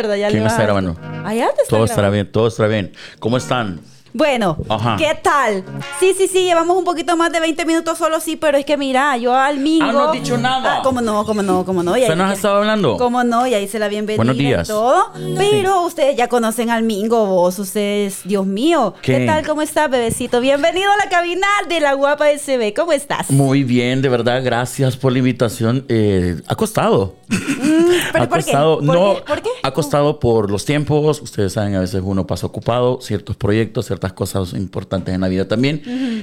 Ya ¿Quién está grabando? Allá te está Todo estará grabando. bien, todo estará bien. ¿Cómo están? Bueno, Ajá. ¿qué tal? Sí, sí, sí, llevamos un poquito más de 20 minutos solo, sí, pero es que mira, yo al Mingo... Ah, no has dicho nada. Ah, ¿Cómo no? ¿Cómo no? ¿Cómo no? Y ¿Usted ahí- nos ha estado hablando? ¿Cómo no? Y ahí se la bienvenida Buenos días. y todo. Pero ustedes ya conocen al Mingo, vos, ustedes, Dios mío. ¿Qué, ¿Qué? tal? ¿Cómo estás, bebecito? Bienvenido a la cabina de la guapa SB. ¿Cómo estás? Muy bien, de verdad, gracias por la invitación. Eh, ha costado. ¿Pero ha por qué? costado, ¿Por no, qué? ¿Por qué? ha costado por los tiempos. Ustedes saben, a veces uno pasa ocupado, ciertos proyectos, ciertas cosas importantes en la vida también.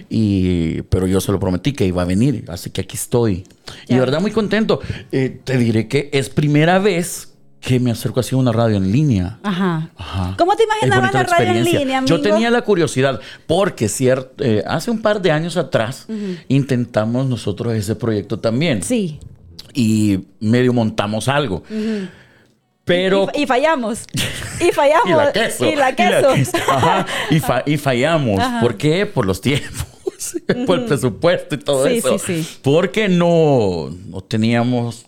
y, pero yo se lo prometí que iba a venir, así que aquí estoy. Y Ya. de verdad, muy contento. Eh, te diré que es primera vez que me acerco así a una radio en línea. Ajá. Ajá. ¿Cómo te imaginabas la radio en línea, Yo amigo? tenía la curiosidad, porque cier- eh, hace un par de años atrás intentamos nosotros ese proyecto también. Sí. Y medio montamos algo. Pero. Y, y fallamos. Y fallamos. y la queso. Y la queso. Ajá. Y, fa- y fallamos. Ajá. ¿Por qué? Por los tiempos. Por el presupuesto y todo Sí, eso. sí, sí. Porque no, no teníamos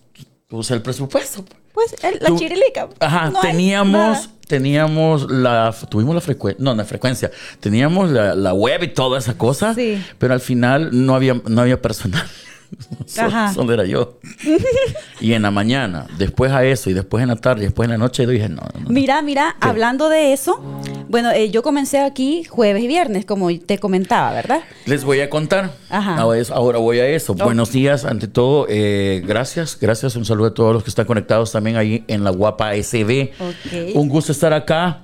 pues, el presupuesto. Pues el- la Tú- chirilica. Ajá, No teníamos, teníamos la, tuvimos la frecuencia, no, la frecuencia, teníamos la, la web y toda esa cosa, Sí. pero al final no había, no había personal. Ajá. Era yo. y en la mañana, después a eso, y después en la tarde, y después en la noche, yo dije, no, no, no. Mira, mira, ¿Qué? hablando de eso, bueno, eh, yo comencé aquí jueves y viernes, como te comentaba, ¿verdad? Les voy a contar. Ajá. Ahora, voy a eso. Oh. Buenos días, ante todo. eh, gracias, gracias. Un saludo a todos los que están conectados también ahí en la guapa SB. Un gusto estar acá.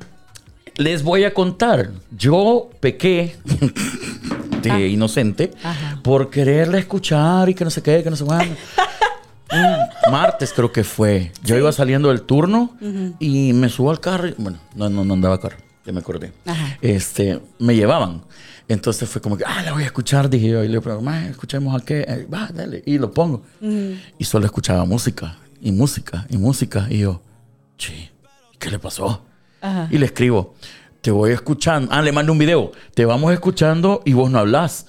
Les voy a contar. Yo pequé de Ah. inocente Ajá. Por quererle escuchar y que no sé qué, que no sé cuándo. Un martes creo que fue. Yo iba saliendo del turno y me subo al carro. y- Bueno, no, no, no andaba carro. Ya me acordé. Ajá. Este, me llevaban. Entonces fue como que, ah, la voy a escuchar, dije yo. Y le digo, "Ma, escuchemos a qué. Eh, Va, dale. Y lo pongo. Y solo escuchaba música, y música, y música. Y yo, sí, ¿qué le pasó? Ajá. Y le escribo, te voy escuchando. Ah, le mando un video. Te vamos escuchando y vos no hablas.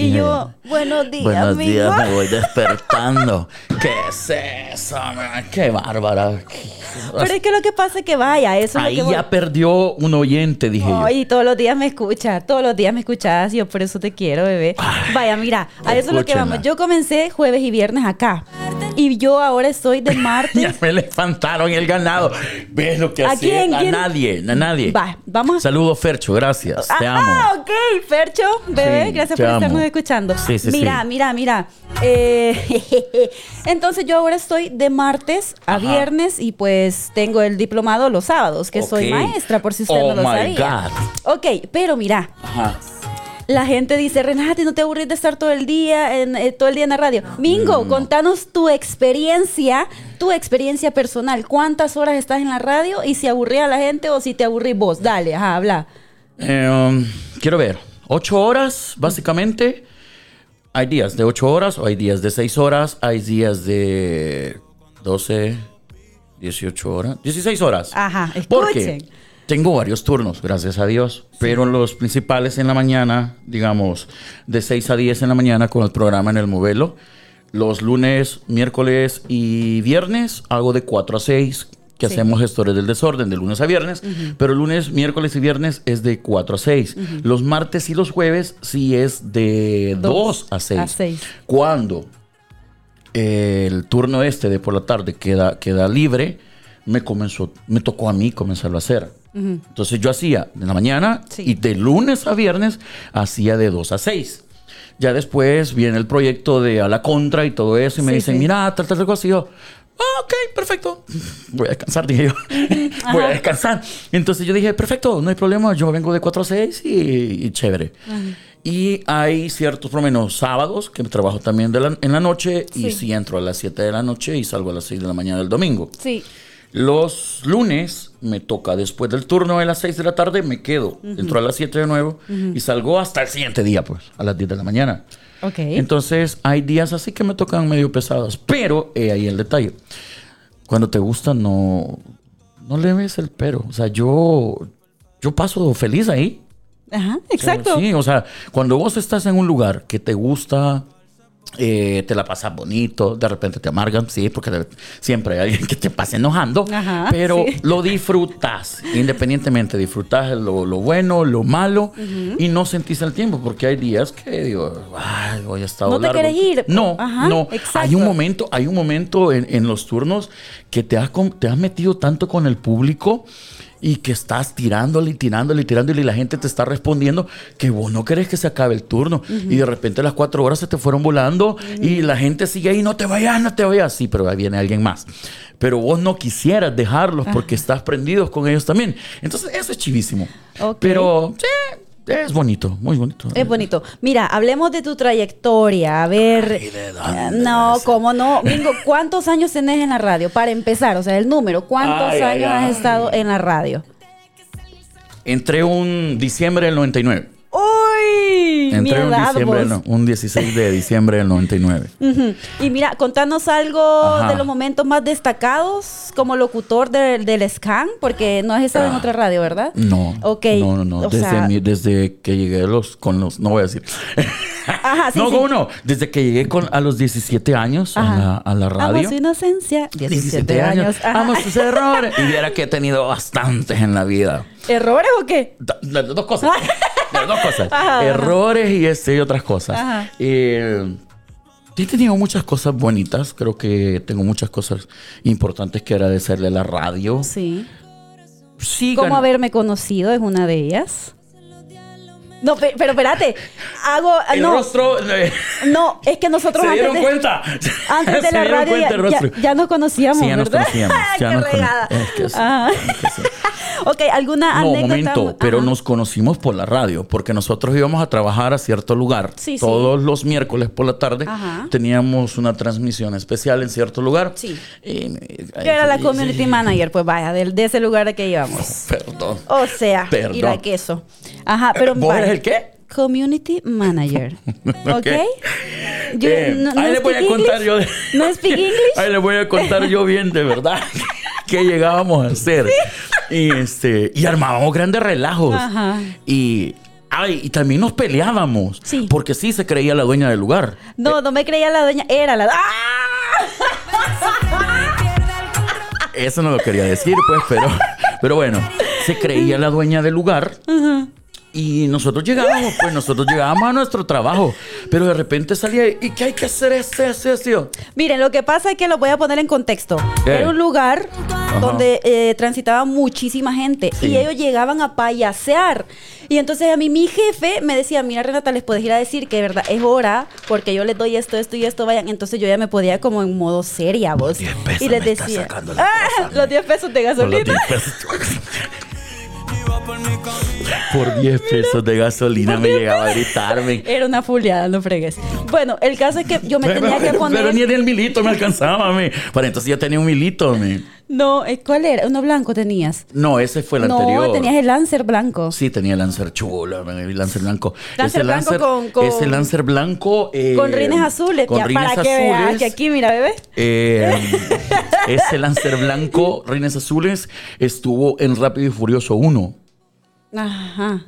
Y yo, buenos días, Buenos amigo. días, me voy despertando. ¿Qué es eso? man? Qué bárbara. Pero es que lo que pasa es que vaya, eso es Ahí lo que ya perdió un oyente, dije yo. Ay, todos los días me escuchas, todos los días me escuchas, yo por eso te quiero, bebé. Vaya, mira, a eso es lo que vamos. Yo comencé jueves y viernes acá. Y yo ahora estoy de Ya martes. me levantaron el ganado. ¿Ves lo que ¿A hace? quién? A nadie, a nadie. Va, vamos Saludos, Fercho, gracias. Te Ah, amo. Ah, ok, Fercho, bebé, Sí, gracias te por estarnos escuchando. Sí, sí, mira, sí. mira, mira. Eh, entonces yo ahora estoy de martes a Ajá. viernes y pues tengo el diplomado los sábados, que soy maestra, por si usted Oh no lo my sabía. Ok, pero mira, Ajá. la gente dice, Renate, ¿no te aburrís de estar todo el día en, eh, todo el día en la radio? Mingo, contanos tu experiencia, tu experiencia personal. ¿Cuántas horas estás en la radio y si aburría a la gente o si te aburrís vos? Dale, ajá, habla. Eh, um, quiero ver. Ocho horas, básicamente. Hay días de ocho horas o hay días de seis horas. Hay días de 12, 18 horas. 16 horas. Ajá, Porque tengo varios turnos, gracias a Dios. Pero los principales en la mañana, digamos, de 6 a 10 en la mañana con el programa en el modelo. Los lunes, miércoles y viernes hago de 4 a 6, que Sí. hacemos gestores del desorden de lunes a viernes. Pero lunes, miércoles y viernes es de 4 a 6. Los martes y los jueves sí es de Dos 2 a 6. a seis. Cuando el turno este de por la tarde queda, queda libre, me comenzó, me tocó a mí comenzarlo a hacer. Entonces yo hacía de la mañana Sí. y de lunes a viernes hacía de 2 a 6. Ya después viene el proyecto de a la contra y todo eso y me Sí, dicen, mira, tal, tal, tal cosa. Y yo, ah, ok, perfecto. Voy a descansar, dije yo. Voy a descansar. Entonces yo dije, perfecto, no hay problema, yo vengo de 4 a 6 y, y chévere. Y hay ciertos, por lo menos sábados, que trabajo también de la- en la noche y Sí. entro a las 7 de la noche y salgo a las 6 de la mañana del domingo. Sí. Los lunes me toca después del turno de las 6 de la tarde, me quedo, entro a las 7 de nuevo y salgo hasta el siguiente día, pues, a las 10 de la mañana. Ok. Entonces, hay días así que me tocan medio pesados, pero eh, ahí el detalle. Cuando te gusta, no, no le ves el pero. O sea, yo, yo paso feliz ahí. Ajá, O sea, exacto. Sí, o sea, cuando vos estás en un lugar que te gusta, eh, te la pasas bonito, de repente te amargan, sí, porque de- siempre hay alguien que te pase enojando, Ajá, pero sí. lo disfrutas, independientemente, disfrutas lo, lo bueno, lo malo, y no sentís el tiempo, porque hay días que digo, ay, hoy ha estado No te largo". querés ir. No, Ajá, no, hay exacto. un momento, hay un momento en, en los turnos que te has, te has metido tanto con el público y que estás tirándole y tirándole y tirándole y la gente te está respondiendo que vos no querés que se acabe el turno y de repente las cuatro horas se te fueron volando y la gente sigue ahí, no te vayas, no te vayas, sí, pero ahí viene alguien más. Pero vos no quisieras dejarlos porque estás prendidos con ellos también. Entonces eso es chivísimo. Ok. Pero sí, es bonito, muy bonito. Es bonito. Mira, hablemos de tu trayectoria. A ver. Ay, ¿de dónde Eh, no, es? cómo no. Mingo, ¿cuántos años tenés en la radio? Para empezar, o sea, el número. ¿Cuántos Ay, años ay. has estado en la radio? Entré un diciembre del 99. ¡Uy! Mi Entré un, edad, diciembre, no, un 16 de diciembre del 99. Ujú. Y mira, contanos algo Ajá. de los momentos más destacados como locutor del- del SCAN, porque no has estado en Ah. otra radio, ¿verdad? No. Ok. No, no, no. Desde, sea- mi- desde que llegué los, con los, no voy a decir. Ajá, sí, no, sí. ¿cómo no? Desde que llegué con, a los 17 años a la, a la Amo radio. su inocencia. 17, años. Ajá. Amo sus errores. Y viera que he tenido bastantes en la vida. ¿Errores o qué? Las dos cosas. Dos cosas. Ajá, ajá. Errores y, este, y otras cosas. Ajá. Eh, sí he tenido muchas cosas bonitas. Creo que tengo muchas cosas importantes que agradecerle a la radio. Sí. Sí, ¿Cómo haberme conocido es una de ellas? No, pe- pero espérate. Hago. El no, rostro... eh, no, es que nosotros ¿Se antes dieron de, cuenta? antes de ¿Se la radio ya, ya- ya nos conocíamos, Sí, ya nos ¿verdad? conocíamos. Ya Qué nos cono- regada. es que sí, Ajá. es que sí. Ok, ¿alguna No, anécdota? momento, pero Ajá. nos conocimos por la radio, porque nosotros íbamos a trabajar a cierto lugar. Sí, sí. Todos los miércoles por la tarde Ajá. teníamos una transmisión especial en cierto lugar. Sí. Y- Yo era la y- community manager, pues vaya, del- de, ese lugar que íbamos. Perdón. O sea, Perdón. y la queso. Ajá, pero ¿Vos eres el qué? Community manager. ¿Ok? Ok. Yo- Eh, no- no ahí les voy a contar English. yo. de- ¿No speak English? Ahí les voy a contar yo bien de verdad qué llegábamos a hacer. Y este y armábamos grandes relajos. Ajá. Y ay, y también nos peleábamos. Sí. Porque sí se creía la dueña del lugar. No, no me creía la dueña, era la. ¡Ah! Eso no lo quería decir, pues, pero, pero bueno, se creía la dueña del lugar. Y nosotros llegábamos, pues nosotros llegábamos a nuestro trabajo, pero de repente salía y ¿qué hay que hacer este, este, este? Miren, lo que pasa es que lo voy a poner en contexto. ¿Qué? Era un lugar donde eh, transitaba muchísima gente Sí. y ellos llegaban a payasear. Y entonces a mí mi jefe me decía, mira Renata, les puedes ir a decir que de verdad es hora porque yo les doy esto, esto y esto, vayan. Entonces yo ya me podía como en modo seria, vos. 10 pesos y les me decía, sacando la "Ah, los 10 pesos de gasolina. 10 pesos. Por 10 pesos de gasolina me llegaba a gritarme. Era una fuleada, no fregues. Bueno, el caso es que yo me tenía que Pero poner... ni el milito me alcanzaba, me. Para entonces ya tenía un milito, me. No, eh, ¿cuál era? Uno blanco tenías. No, ese fue el no, anterior. tenías el Lancer blanco. Sí, tenía el Lancer chulo, el Lancer blanco. Lancer Ese blanco con- con- Ese Lancer blanco. eh, Con rines azules. Con ya, rines para que veas que aquí, mira, bebé. Eh, ese Lancer blanco, rines azules, estuvo en Rápido y Furioso 1. Ajá.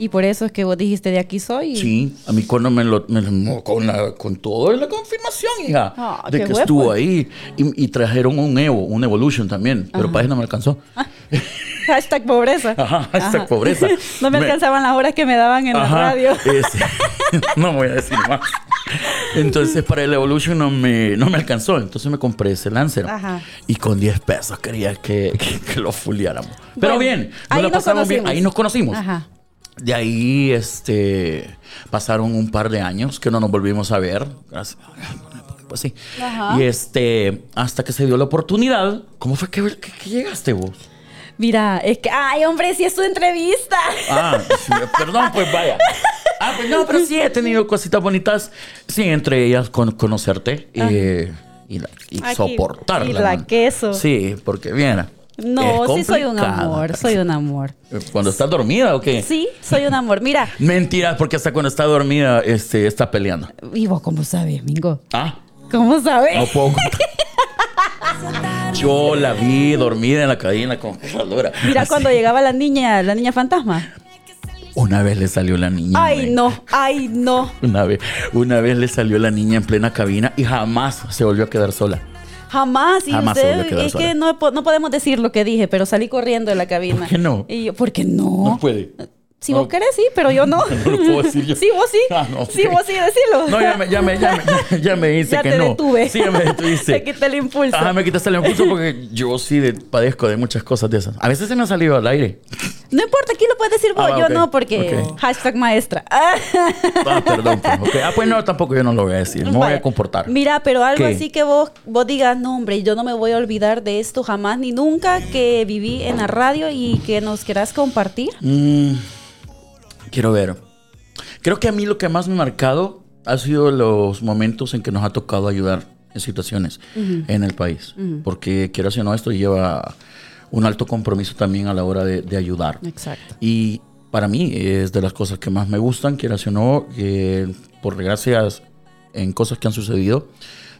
Y por eso es que vos dijiste de aquí soy. Sí, a mí cuando me lo, me lo- con, la, con todo la confirmación, hija, Ah, de que estuvo pues. ahí. Y, y trajeron un Evo, un Evolution también, pero para eso no me alcanzó. Hashtag pobreza. Ajá, hashtag pobreza. no me Me- alcanzaban las horas que me daban en la Ajá, radio. ese- no voy a decir más. Entonces para el Evolution no me, no me alcanzó, entonces me compré ese Lancer. Ajá. Y con 10 pesos quería que, que- que lo fuliáramos. Pero Bueno, bien, nos ahí la pasamos bien, ahí nos conocimos. Ajá. De ahí este, pasaron un par de años que no nos volvimos a ver. Gracias. Pues sí. Ajá. Y este, hasta que se dio la oportunidad, ¿cómo fue que, que- que llegaste vos? Mira, es que, ay, hombre, si es tu entrevista. Ah, sí, perdón, pues vaya. Ah, pues no, pero sí he tenido cositas bonitas. Sí, entre ellas con, conocerte eh, y, la- y soportarla. y la queso. Sí, porque viera. No, sí soy un amor, soy un amor. Cuando estás dormida o qué? Sí, soy un amor. Mira, Mentiras, porque hasta cuando está dormida este, está peleando. ¿y vos cómo sabes, Mingo? Ah, ¿Cómo sabes? no puedo. Yo la vi dormida en la cadena con esa lora. Mira Así. cuando llegaba la niña, la niña fantasma. Una vez le salió la niña. Ay, no, ay, no. Una vez, una vez le salió la niña en plena cabina y jamás se volvió a quedar sola. Jamás. Y Jamás usted, es sola. que no, no podemos decir lo que dije, pero salí corriendo de la cabina. ¿Por qué no? Y yo, ¿por qué no? No puede. Si No. vos querés, sí, pero yo no. No lo puedo decir yo. Sí, vos sí. Ah, no, Sí, vos sí, decilo. No, ya me, ya me, ya me, ya me dice Ya que te no. detuve. Sí, ya me detuviste. Te quité el impulso. Ajá, me quitaste el impulso porque yo sí de- padezco de muchas cosas de esas. A veces se me ha salido al aire. No importa, aquí lo puedes decir vos, Ah, yo no, porque hashtag maestra. Ah, perdón. pues. Ah, pues no, tampoco yo no lo voy a decir. Me voy Vaya. a comportar. Mira, pero algo ¿Qué? así que vos, vos digas, no, hombre, yo no me voy a olvidar de esto jamás ni nunca que viví en la radio y que nos quieras compartir. Mm, quiero ver. Creo que a mí lo que más me ha marcado ha sido los momentos en que nos ha tocado ayudar en situaciones en el país. Porque quiero o no, esto lleva un alto compromiso también a la hora de, de ayudar. Exacto. Y para mí es de las cosas que más me gustan, quieras o no, que por gracias en cosas que han sucedido,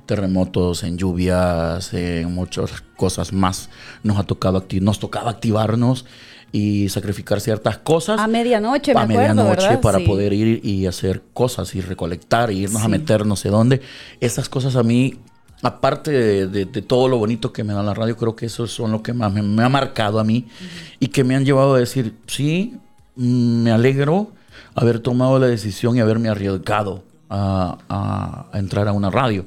terremotos, en lluvias, en muchas cosas más, nos ha tocado acti- nos tocaba activarnos y sacrificar ciertas cosas A medianoche, me a acuerdo, medianoche ¿verdad? para Sí. poder ir y hacer cosas y recolectar, e irnos a meter no sé dónde. Esas cosas a mí, aparte de, de- de todo lo bonito que me da la radio, creo que eso son lo que más me, me ha marcado a mí y que me han llevado a decir, sí, mm, me alegro haber tomado la decisión y haberme arriesgado a, a- a entrar a una radio.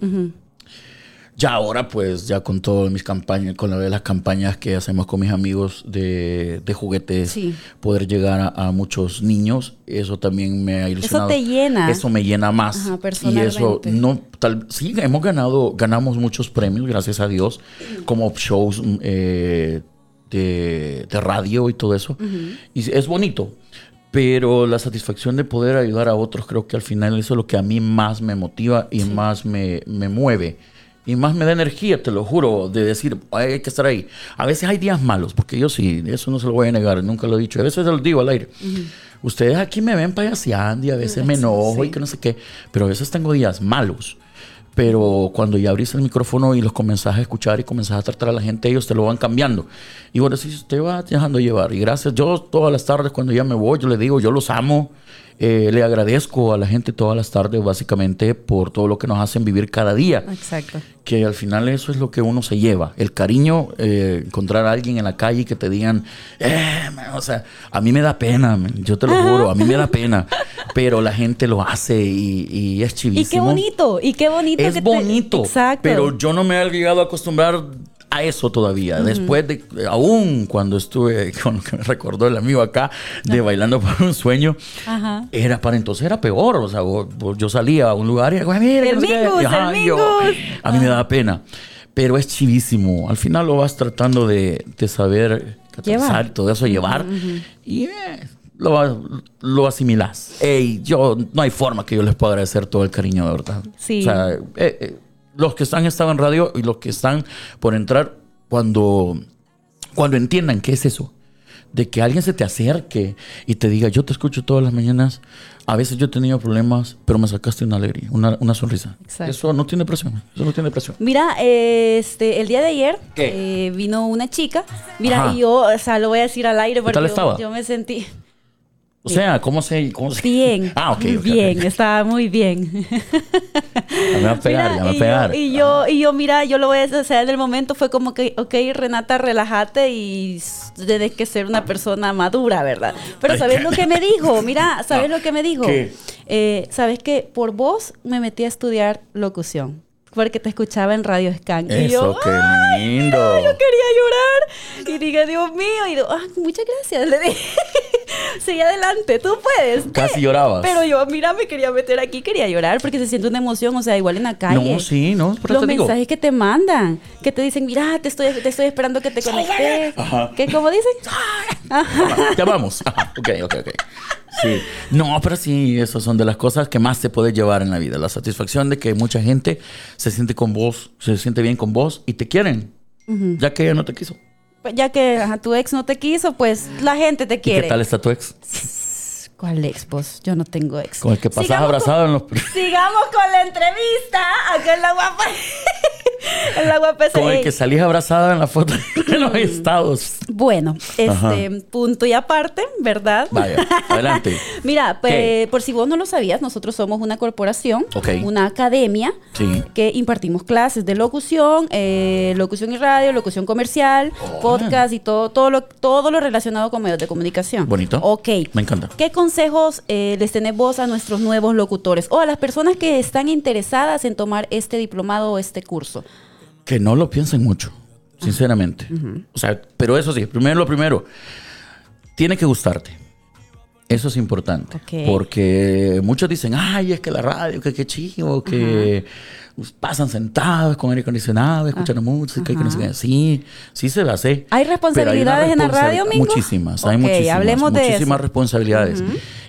Ya ahora, pues, ya con todas mis campañas, con la de las campañas que hacemos con mis amigos de, de juguetes, Sí. poder llegar a, a muchos niños, eso también me ha ilusionado. te llena. Eso me llena más. Ajá, y eso, personalmente. no, tal, sí, hemos ganado, ganamos muchos premios, gracias a Dios, como shows mm, eh, de, de radio y todo eso. Y es bonito. Pero la satisfacción de poder ayudar a otros, creo que al final eso es lo que a mí más me motiva y más me, me mueve. Y más me da energía, te lo juro, de decir, "Ay, hay que estar ahí. A veces hay días malos, porque yo sí, eso no se lo voy a negar, nunca lo he dicho. A veces se lo digo al aire. Ustedes aquí me ven payaseando y a veces me enojo y que no sé qué, pero a veces tengo días malos. Pero cuando ya abrís el micrófono y los comenzás a escuchar y comenzás a tratar a la gente, ellos te lo van cambiando. Y vos decís, te va dejando llevar. Y gracias, yo todas las tardes cuando ya me voy, yo les digo, yo los amo. Eh, le agradezco a la gente todas las tardes, básicamente, por todo lo que nos hacen vivir cada día Exacto. que al final eso es lo que uno se lleva. El cariño, eh, encontrar a alguien en la calle y que te digan, eh, man", o sea, a mí me da pena, man, yo te lo juro, a mí me da pena, pero la gente lo hace y, y es Y chivísimo. qué bonito, y qué bonito. Es que te- bonito, Exacto. pero yo no me he llegado a acostumbrar a eso todavía. Después de, aún cuando estuve, con lo que me recordó el amigo acá, de Bailando por un Sueño, Ajá. era para entonces era peor. O sea, vos- vos- yo salía a un lugar y digo, mira, El no sé qué". Mingus, Y, ajá, el y yo- a mí me da pena. Pero es chivísimo. Al final lo vas tratando de, de saber Llevar. todo eso, llevar. Y eh, lo, lo asimilás. Ey, yo, no hay forma que yo les pueda agradecer todo el cariño, de verdad. Sí. O sea, eh, eh, los que están estado en radio y los que están por entrar, cuando, cuando entiendan qué es eso, de que alguien se te acerque y te diga, yo te escucho todas las mañanas, a veces yo he tenido problemas, pero me sacaste una alegría, una, una sonrisa. Exacto. Eso no tiene presión, eso no tiene presión. Mira, este, el día de ayer eh, vino una chica. Mira, Ajá. y yo, o sea, lo voy a decir al aire porque? Yo, me sentí O sea, ¿cómo se...? Cómo se... bien. Ah, ok. muy ok, bien, ok. estaba muy bien. Ya me va a pegar, ya me va a pegar. Yo, y yo, y yo, mira, yo lo voy a hacer, en el momento fue como que, ok, Renata, relájate y tienes que ser una persona madura, ¿verdad? Pero ¿sabes lo que me dijo? Mira, ¿sabes No. lo que me dijo? ¿Qué? Eh, ¿Sabes qué? Por vos me metí a estudiar locución. Porque te escuchaba en Radio Scan. y yo, Eso, qué "Ay, lindo. mira, yo quería llorar. Y dije, Dios mío. Y digo, ah, muchas gracias. Le dije, sigue adelante, tú puedes. Casi llorabas. Pero yo, mira, me quería meter aquí, quería llorar porque se siente una emoción, o sea, igual en la calle. No, sí, no, por eso Los te digo. mensajes que te mandan, que te dicen, mira, te estoy, te estoy esperando que te conectes. Ajá. ¿Qué, cómo dicen? Ya vamos. Ajá, ok, ok, ok. Sí. No, pero sí, esas son de las cosas que más te puedes llevar en la vida. La satisfacción de que mucha gente se siente con vos, se siente bien con vos y te quieren. Ya que ella no te quiso. Ya que ajá, tu ex no te quiso, pues la gente te ¿Y quiere. qué tal está tu ex? ¿Cuál ex, pues? Yo no tengo ex. Con el que pasas Sigamos abrazado en los... sigamos con la entrevista. Acá en la guapa. La guapa Con el que salís abrazada en la foto de los estados. Bueno, Ajá. este punto y aparte, ¿verdad? Vaya, adelante. Mira, pe- por si vos no lo sabías, nosotros somos una corporación, Ok. una academia Sí. que impartimos clases de locución, eh, locución y radio, locución comercial, Oh. podcast y todo, todo lo, todo lo relacionado con medios de comunicación. Bonito. Ok. Me encanta. ¿Qué consejos eh, les tenés vos a nuestros nuevos locutores o a las personas que están interesadas en tomar este diplomado o este curso? Que no lo piensen mucho, sinceramente. O sea, pero eso sí, primero lo primero, tiene que gustarte. Eso es importante. Porque muchos dicen, ay, es que la radio, que qué chivo, que pasan sentados con aire acondicionado, escuchando música, y que no sé qué. Sí, sí se la sé. ¿Hay responsabilidades en la radio, Mingo? Muchísimas, hay Ok, muchísimas. hablemos de muchísimas eso. responsabilidades.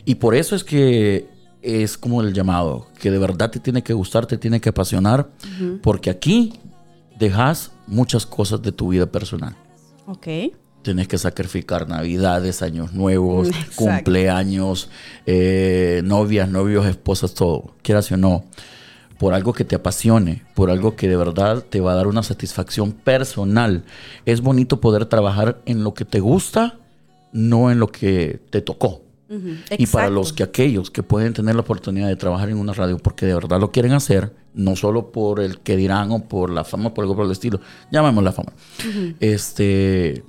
Y por eso es que es como el llamado, que de verdad te tiene que gustar, te tiene que apasionar, porque aquí dejas muchas cosas de tu vida personal. Ok. Tienes que sacrificar navidades, años nuevos, Exacto. cumpleaños, eh, novias, novios, esposas, todo, quieras o no, por algo que te apasione, por algo que de verdad te va a dar una satisfacción personal. Es bonito poder trabajar en lo que te gusta, no en lo que te tocó. Y para los que aquellos que pueden tener la oportunidad de trabajar en una radio porque de verdad lo quieren hacer, no solo por el que dirán o por la fama, por algo por el estilo, llamemos la fama. Este,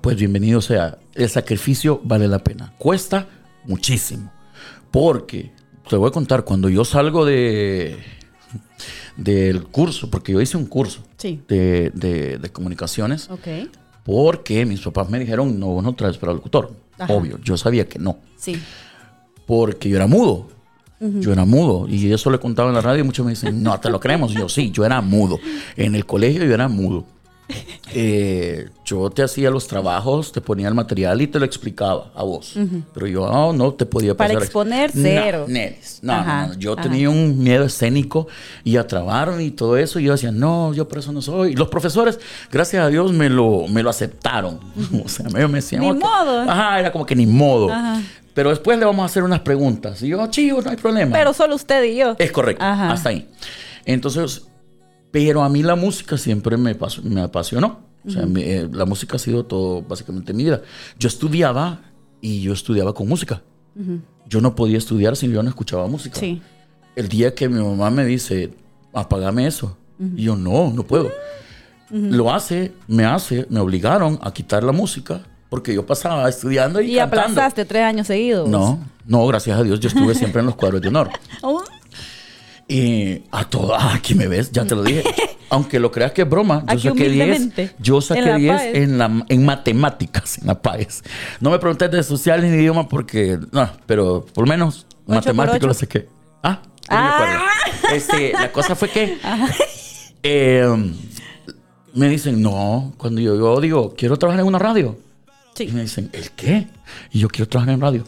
pues bienvenido sea. El sacrificio vale la pena. Cuesta muchísimo. Porque, te voy a contar, cuando yo salgo de del curso, porque yo hice un curso Sí. de, de- de comunicaciones, Ok. porque mis papás me dijeron, no, vos no traes para locutor. Ajá. Obvio, yo sabía que no Sí. porque yo era mudo. Yo era mudo. Y eso le contaba en la radio y muchos me dicen, no, te lo creemos. Y yo, sí, yo era mudo. En el colegio yo era mudo. Eh, yo te hacía los trabajos, te ponía el material y te lo explicaba a vos. Pero yo oh, no te podía Para pasar. exponer, No, cero. No, Ajá, no, no. Yo ajá. tenía un miedo escénico y a trabarme y todo eso. Y yo decía, no, yo por eso no soy. Y los profesores, gracias a Dios, me lo, me lo aceptaron. o sea, me decían, Ni modo. Ajá, era como que ni modo. Ajá. Pero después le vamos a hacer unas preguntas. Y yo, chivo, no hay problema. Pero solo usted y yo. es correcto, Ajá. hasta ahí. Entonces, pero a mí la música siempre me, pas- me apasionó. O sea, me- eh, la música ha sido todo, básicamente, mi vida. Yo estudiaba y yo estudiaba con música. Yo no podía estudiar si yo no escuchaba música. Sí. El día que mi mamá me dice, apagame eso. Y yo, no, no puedo. Lo hace, me hace, me obligaron a quitar la música porque yo pasaba estudiando y, Y cantando. aplazaste tres años seguidos. No, no, gracias a Dios, yo estuve siempre en los cuadros de honor. Y a todo, ah, aquí me ves, ya te lo dije. Aunque lo creas que es broma, yo Aquí saqué 10, humildemente, yo en saqué la 10 PAES. en, la, en matemáticas, en la PAES. No me preguntes de sociales ni idioma porque, no, pero por lo menos matemáticas lo saqué. Ah, no me Ah. acuerdo. Este, la cosa fue que eh, me dicen, no, cuando yo, yo digo, quiero trabajar en una radio. Y Sí. me dicen, ¿el qué? Y yo quiero trabajar en radio.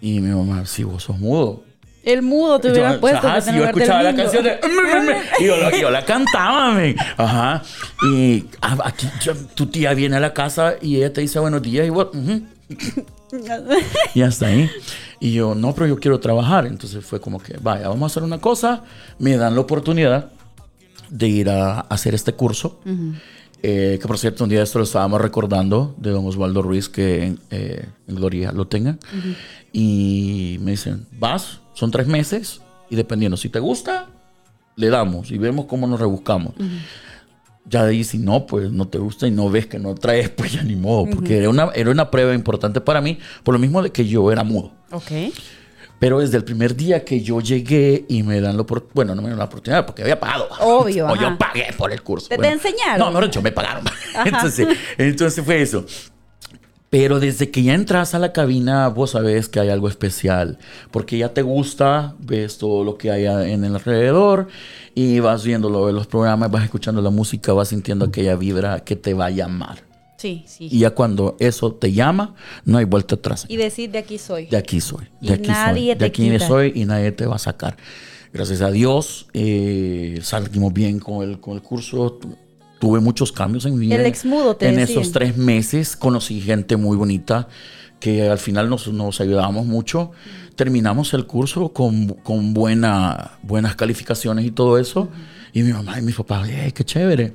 Y mi mamá, si vos sos mudo. El mudo te Y yo, hubiera puesto. Ajá, si yo escuchaba la canción de... Y yo, la- yo la cantaba, men. Ajá. Y ah, aquí tu tía viene a la casa y ella te dice buenos días y vos... ujú. Y hasta ahí. Y yo, no, pero yo quiero trabajar. Entonces fue como que, vaya, vamos a hacer una cosa. Me dan la oportunidad de ir a hacer este curso. Eh, que por cierto, un día esto lo estábamos recordando de don Osvaldo Ruiz, que eh, en Gloria lo tenga. Y me dicen, vas, son tres meses, y dependiendo, si te gusta, le damos y vemos cómo nos rebuscamos. Ya de ahí, si no, pues no te gusta y no ves que no traes, pues ya ni modo, porque era, una, era una prueba importante para mí, por lo mismo de que yo era mudo. Ok. Pero desde el primer día que yo llegué y me dan la oportunidad, bueno, no me dan la oportunidad porque había pagado. Obvio, o ajá. yo pagué por el curso. ¿Te- te Bueno, enseñaron? No, mejor dicho, me pagaron. entonces, entonces fue eso. Pero desde que ya entras a la cabina, vos sabés que hay algo especial. Porque ya te gusta, ves todo lo que hay en el alrededor y vas viendo lo de los programas, vas escuchando la música, vas sintiendo aquella vibra que te va a llamar. Sí, sí. Y ya cuando eso te llama, no hay vuelta atrás. Y decir de aquí soy. De aquí soy. Y De aquí nadie soy. te De aquí quita. soy y nadie te va a sacar. Gracias a Dios, eh, salimos bien con el, con el curso. Tu- Tuve muchos cambios en mi vida. El exmudo te En decían. esos tres meses conocí gente muy bonita que al final nos, nos ayudábamos mucho. Terminamos el curso con, con buena, buenas calificaciones y todo eso. Y mi mamá y mi papá, ¡ay, qué chévere!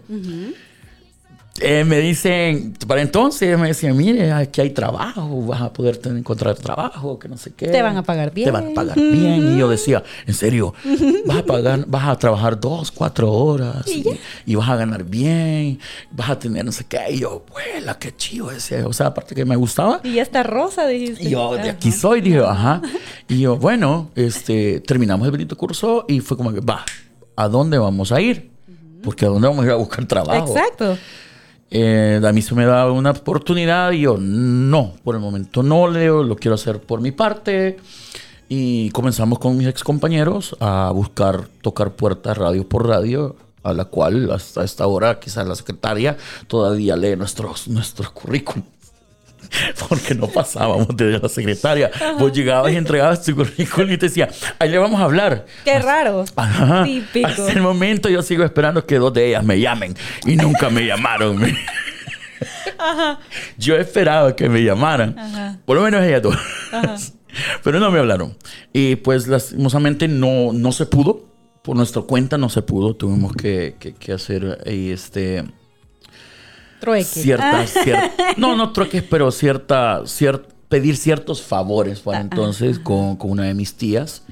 Eh, me dicen, para entonces me decían, mire, aquí hay trabajo, vas a poder tener- encontrar trabajo, que no sé qué. Te van a pagar bien. Te van a pagar bien. Y yo decía, en serio, vas a pagar, vas a trabajar dos, cuatro horas y, y vas a ganar bien, vas a tener no sé qué. Y yo, vuela, qué chido ese. O sea, aparte que me gustaba. Y esta rosa, dijiste. Y yo, de aquí soy, dije, ajá. Y yo, bueno, este, terminamos el bonito curso y fue como que, va, ¿a dónde vamos a ir? Porque ¿a dónde vamos a ir a buscar trabajo? Exacto. Eh, a mí se me da una oportunidad y yo, no, por el momento no, Leo, lo quiero hacer por mi parte. Y comenzamos con mis ex compañeros a buscar tocar puertas radio por radio, a la cual hasta esta hora quizás la secretaria todavía lee nuestros, nuestros currículums. Porque no pasábamos de la secretaria. Vos llegabas y entregabas tu currículum y te decía, ahí le vamos a hablar. Qué raro. Ajá. Típico. Hasta el momento yo sigo esperando que dos de ellas me llamen y nunca me llamaron. Yo esperaba que me llamaran. Ajá. Por lo menos ellas dos. Pero no me hablaron. Y pues lastimosamente no, no se pudo. Por nuestra cuenta no se pudo. Tuvimos que, que- que hacer ahí este Trueque. ciertas, cier- no, no trueques, pero cierta, cier- pedir ciertos favores para entonces con, con una de mis tías,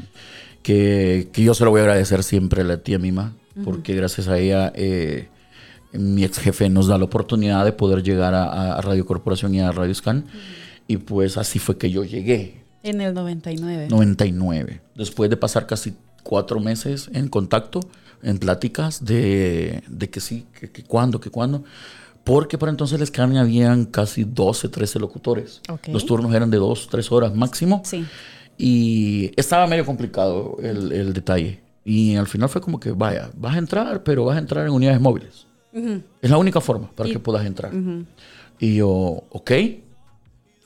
que, que yo se lo voy a agradecer siempre a la tía Mima, porque gracias a ella eh, mi ex jefe nos da la oportunidad de poder llegar a, a Radio Corporación y a Radio Scan, y pues así fue que yo llegué, En el 99. 99, después de pasar casi cuatro meses en contacto, en pláticas de, de que sí, que, que cuándo, que cuándo. Porque para entonces el Scan habían casi 12, 13 locutores. Ok. Los turnos eran de 2, 3 horas máximo. Sí. Y estaba medio complicado el, el detalle. Y al final fue como que, vaya, vas a entrar, pero vas a entrar en unidades móviles. Es la única forma para que puedas entrar. Y yo, ok.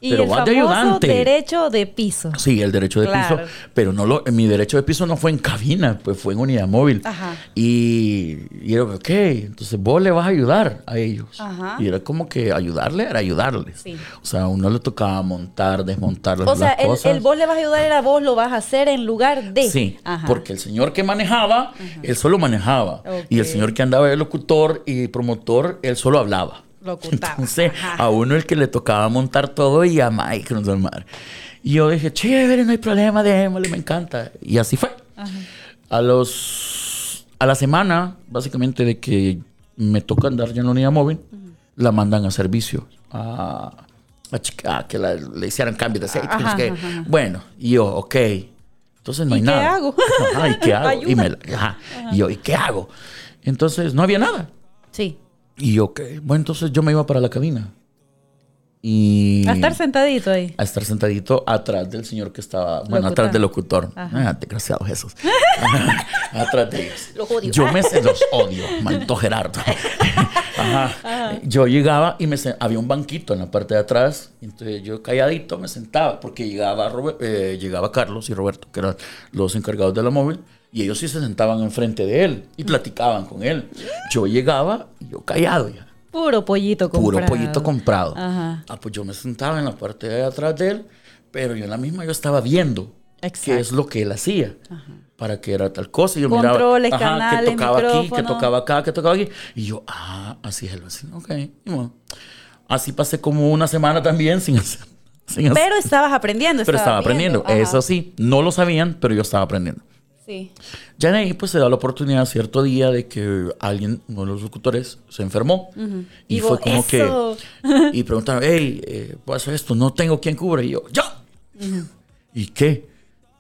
Y Pero el vas de ayudante. derecho de piso. Sí, el derecho de Claro. piso, pero no lo, mi derecho de piso no fue en cabina, pues fue en unidad móvil. Ajá. Y, y era, ok, entonces vos le vas a ayudar a ellos. Ajá. Y era como que ayudarle era ayudarles. Sí. O sea, a uno le tocaba montar, desmontar las O sea, el, cosas. el vos le vas a ayudar era vos lo vas a hacer en lugar de. Sí, Ajá. porque el señor que manejaba, él solo manejaba. Y el señor que andaba de locutor y promotor, él solo hablaba. Locutaba. Entonces, Ajá. a uno el que le tocaba montar todo y a Mike nos armar. Y yo dije, chévere, no hay problema, démosle, me encanta. Y así fue. A los... A la semana, básicamente, de que me toca andar ya en la unidad móvil, la mandan a servicio. A, a chica- a que la- le hicieran cambio de aceite. que no sé Ajá, qué. ajá, ajá. Bueno, y yo, ok. Entonces no ¿Y hay qué nada. hago? Ajá, ¿y qué hago? y, Ayuda. me la- ajá. Y yo, ¿y qué hago? Entonces no había nada. Sí. Y yo, ok. Bueno, entonces yo me iba para la cabina. Y... A estar sentadito ahí. a estar sentadito atrás del señor que estaba, bueno, Locutor. atrás del locutor. Ah, desgraciado Jesús. atrás de ellos. Los odio. Yo me se los odio, maldito Gerardo. Ajá. Yo llegaba y me había un banquito en la parte de atrás, entonces yo calladito me sentaba porque llegaba eh, llegaba Carlos y Roberto, que eran los encargados de la móvil, y ellos sí se sentaban enfrente de él y platicaban con él. Yo llegaba yo callado ya. Puro pollito comprado. Puro pollito comprado. Ajá. Ah, pues yo me sentaba en la parte de atrás de él, pero yo en la misma yo estaba viendo qué Exacto. es lo que él hacía. Para que era tal cosa. Y yo Controles, miraba, ajá, canales, que tocaba aquí, que micrófono. tocaba acá, que tocaba aquí. Y yo, ah, así es el vecino. Ok. Y bueno, así pasé como una semana también sin hacer. sin hacer- Pero estabas aprendiendo. pero estaba aprendiendo. Ajá. Eso sí, no lo sabían, pero yo estaba aprendiendo. Sí. Ya en ahí pues se da la oportunidad cierto día de que alguien, uno de los locutores, se enfermó. Y Y fue como "Eso". que... Y preguntaron, hey, eh, pasa esto, no tengo quien cubra. Y yo, yo. ¿Y qué?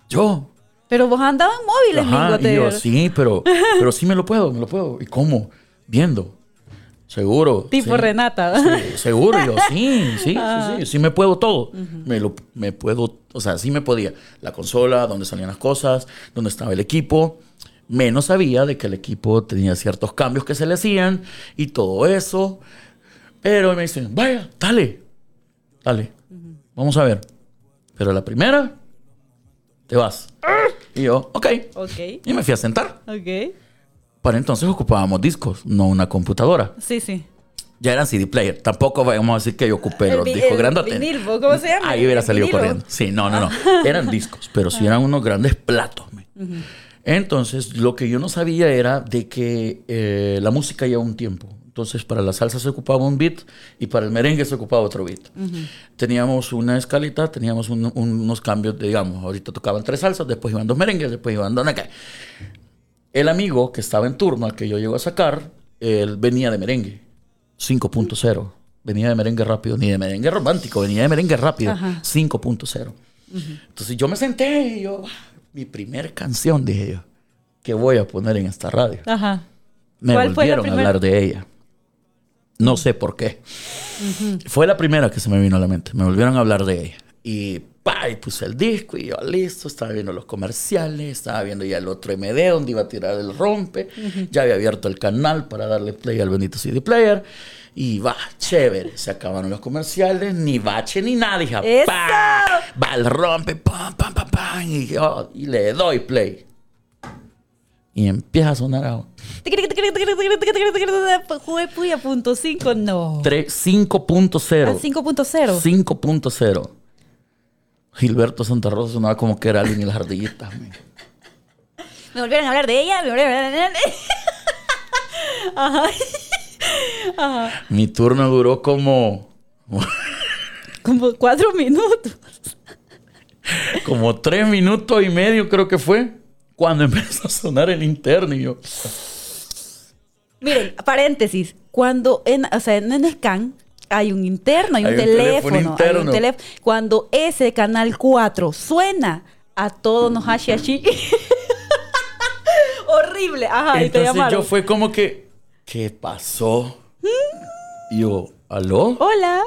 Yo. Pero vos andabas móviles, Ajá, y yo, sí, pero, pero sí me lo puedo, me lo puedo. ¿Y cómo? Viendo. Seguro. Tipo sí. Renata. Sí, seguro, yo, sí, sí, sí, sí, sí me puedo todo. me, lo, me puedo, o sea, sí me podía. La consola, donde salían las cosas, donde estaba el equipo. Menos sabía de que el equipo tenía ciertos cambios que se le hacían y todo eso. Pero me dicen, vaya, dale, dale, vamos a ver. Pero la primera, te vas. Y yo, ok. Ok. Y me fui a sentar. Ok. Para entonces ocupábamos discos, no una computadora. Sí, sí. Ya eran CD player. Tampoco vamos a decir que yo ocupé El los discos el grandotes. vinil, ¿vos ¿cómo se llama? Ahí hubiera salido vinilo. corriendo. Sí, no, no, no. Eran discos, pero sí eran unos grandes platos. me. Entonces, lo que yo no sabía era de que eh, la música lleva un tiempo. Entonces, para la salsa se ocupaba un beat y para el merengue se ocupaba otro beat. Teníamos una escalita, teníamos un- unos cambios, de, digamos, ahorita tocaban tres salsas, después iban dos merengues, después iban dos acá. El amigo que estaba en turno, al que yo llego a sacar, él venía de merengue, 5.0. Venía de merengue rápido, ni de merengue romántico, venía de merengue rápido, Ajá. 5.0. Entonces yo me senté y yo, "Ah, mi primer canción, dije yo, que voy a poner en esta radio. Ajá. Me ¿Cuál fue la volvieron a hablar de ella. No sé por qué. Fue la primera que se me vino a la mente. Me volvieron a hablar de ella. Y, pa, y puse el disco y yo listo. Estaba viendo los comerciales. Estaba viendo ya el otro MD donde iba a tirar el rompe. Ya había abierto el canal para darle play al Benito CD Player. Y va, chévere. Se acabaron los comerciales. Ni bache ni nada. Dije, pa, va el rompe. Pam, pam, pam, pam. Y, yo, y le doy play. Y empieza a sonar a Jue puya punto cinco, no. Tres- 5.0. Ah, 5.0. 5.0. Gilberto Santa Rosa sonaba como que era alguien y las ardillitas. man. Me volvieron a hablar de ella, me volvieron a hablar de Ajá. Ajá. Mi turno duró como, Como cuatro minutos. como tres minutos y medio, creo que fue, cuando empezó a sonar el interno. Y yo, Miren, paréntesis. Cuando en, o sea, en Scan hay un interno, hay un Hay un teléfono. teléfono hay un teléfono. Cuando ese canal 4 suena, a todos nos hashi hashi. Horrible. Ajá, y te entonces llamaron. yo fue como que, ¿qué pasó? Y yo, ¿aló? Hola.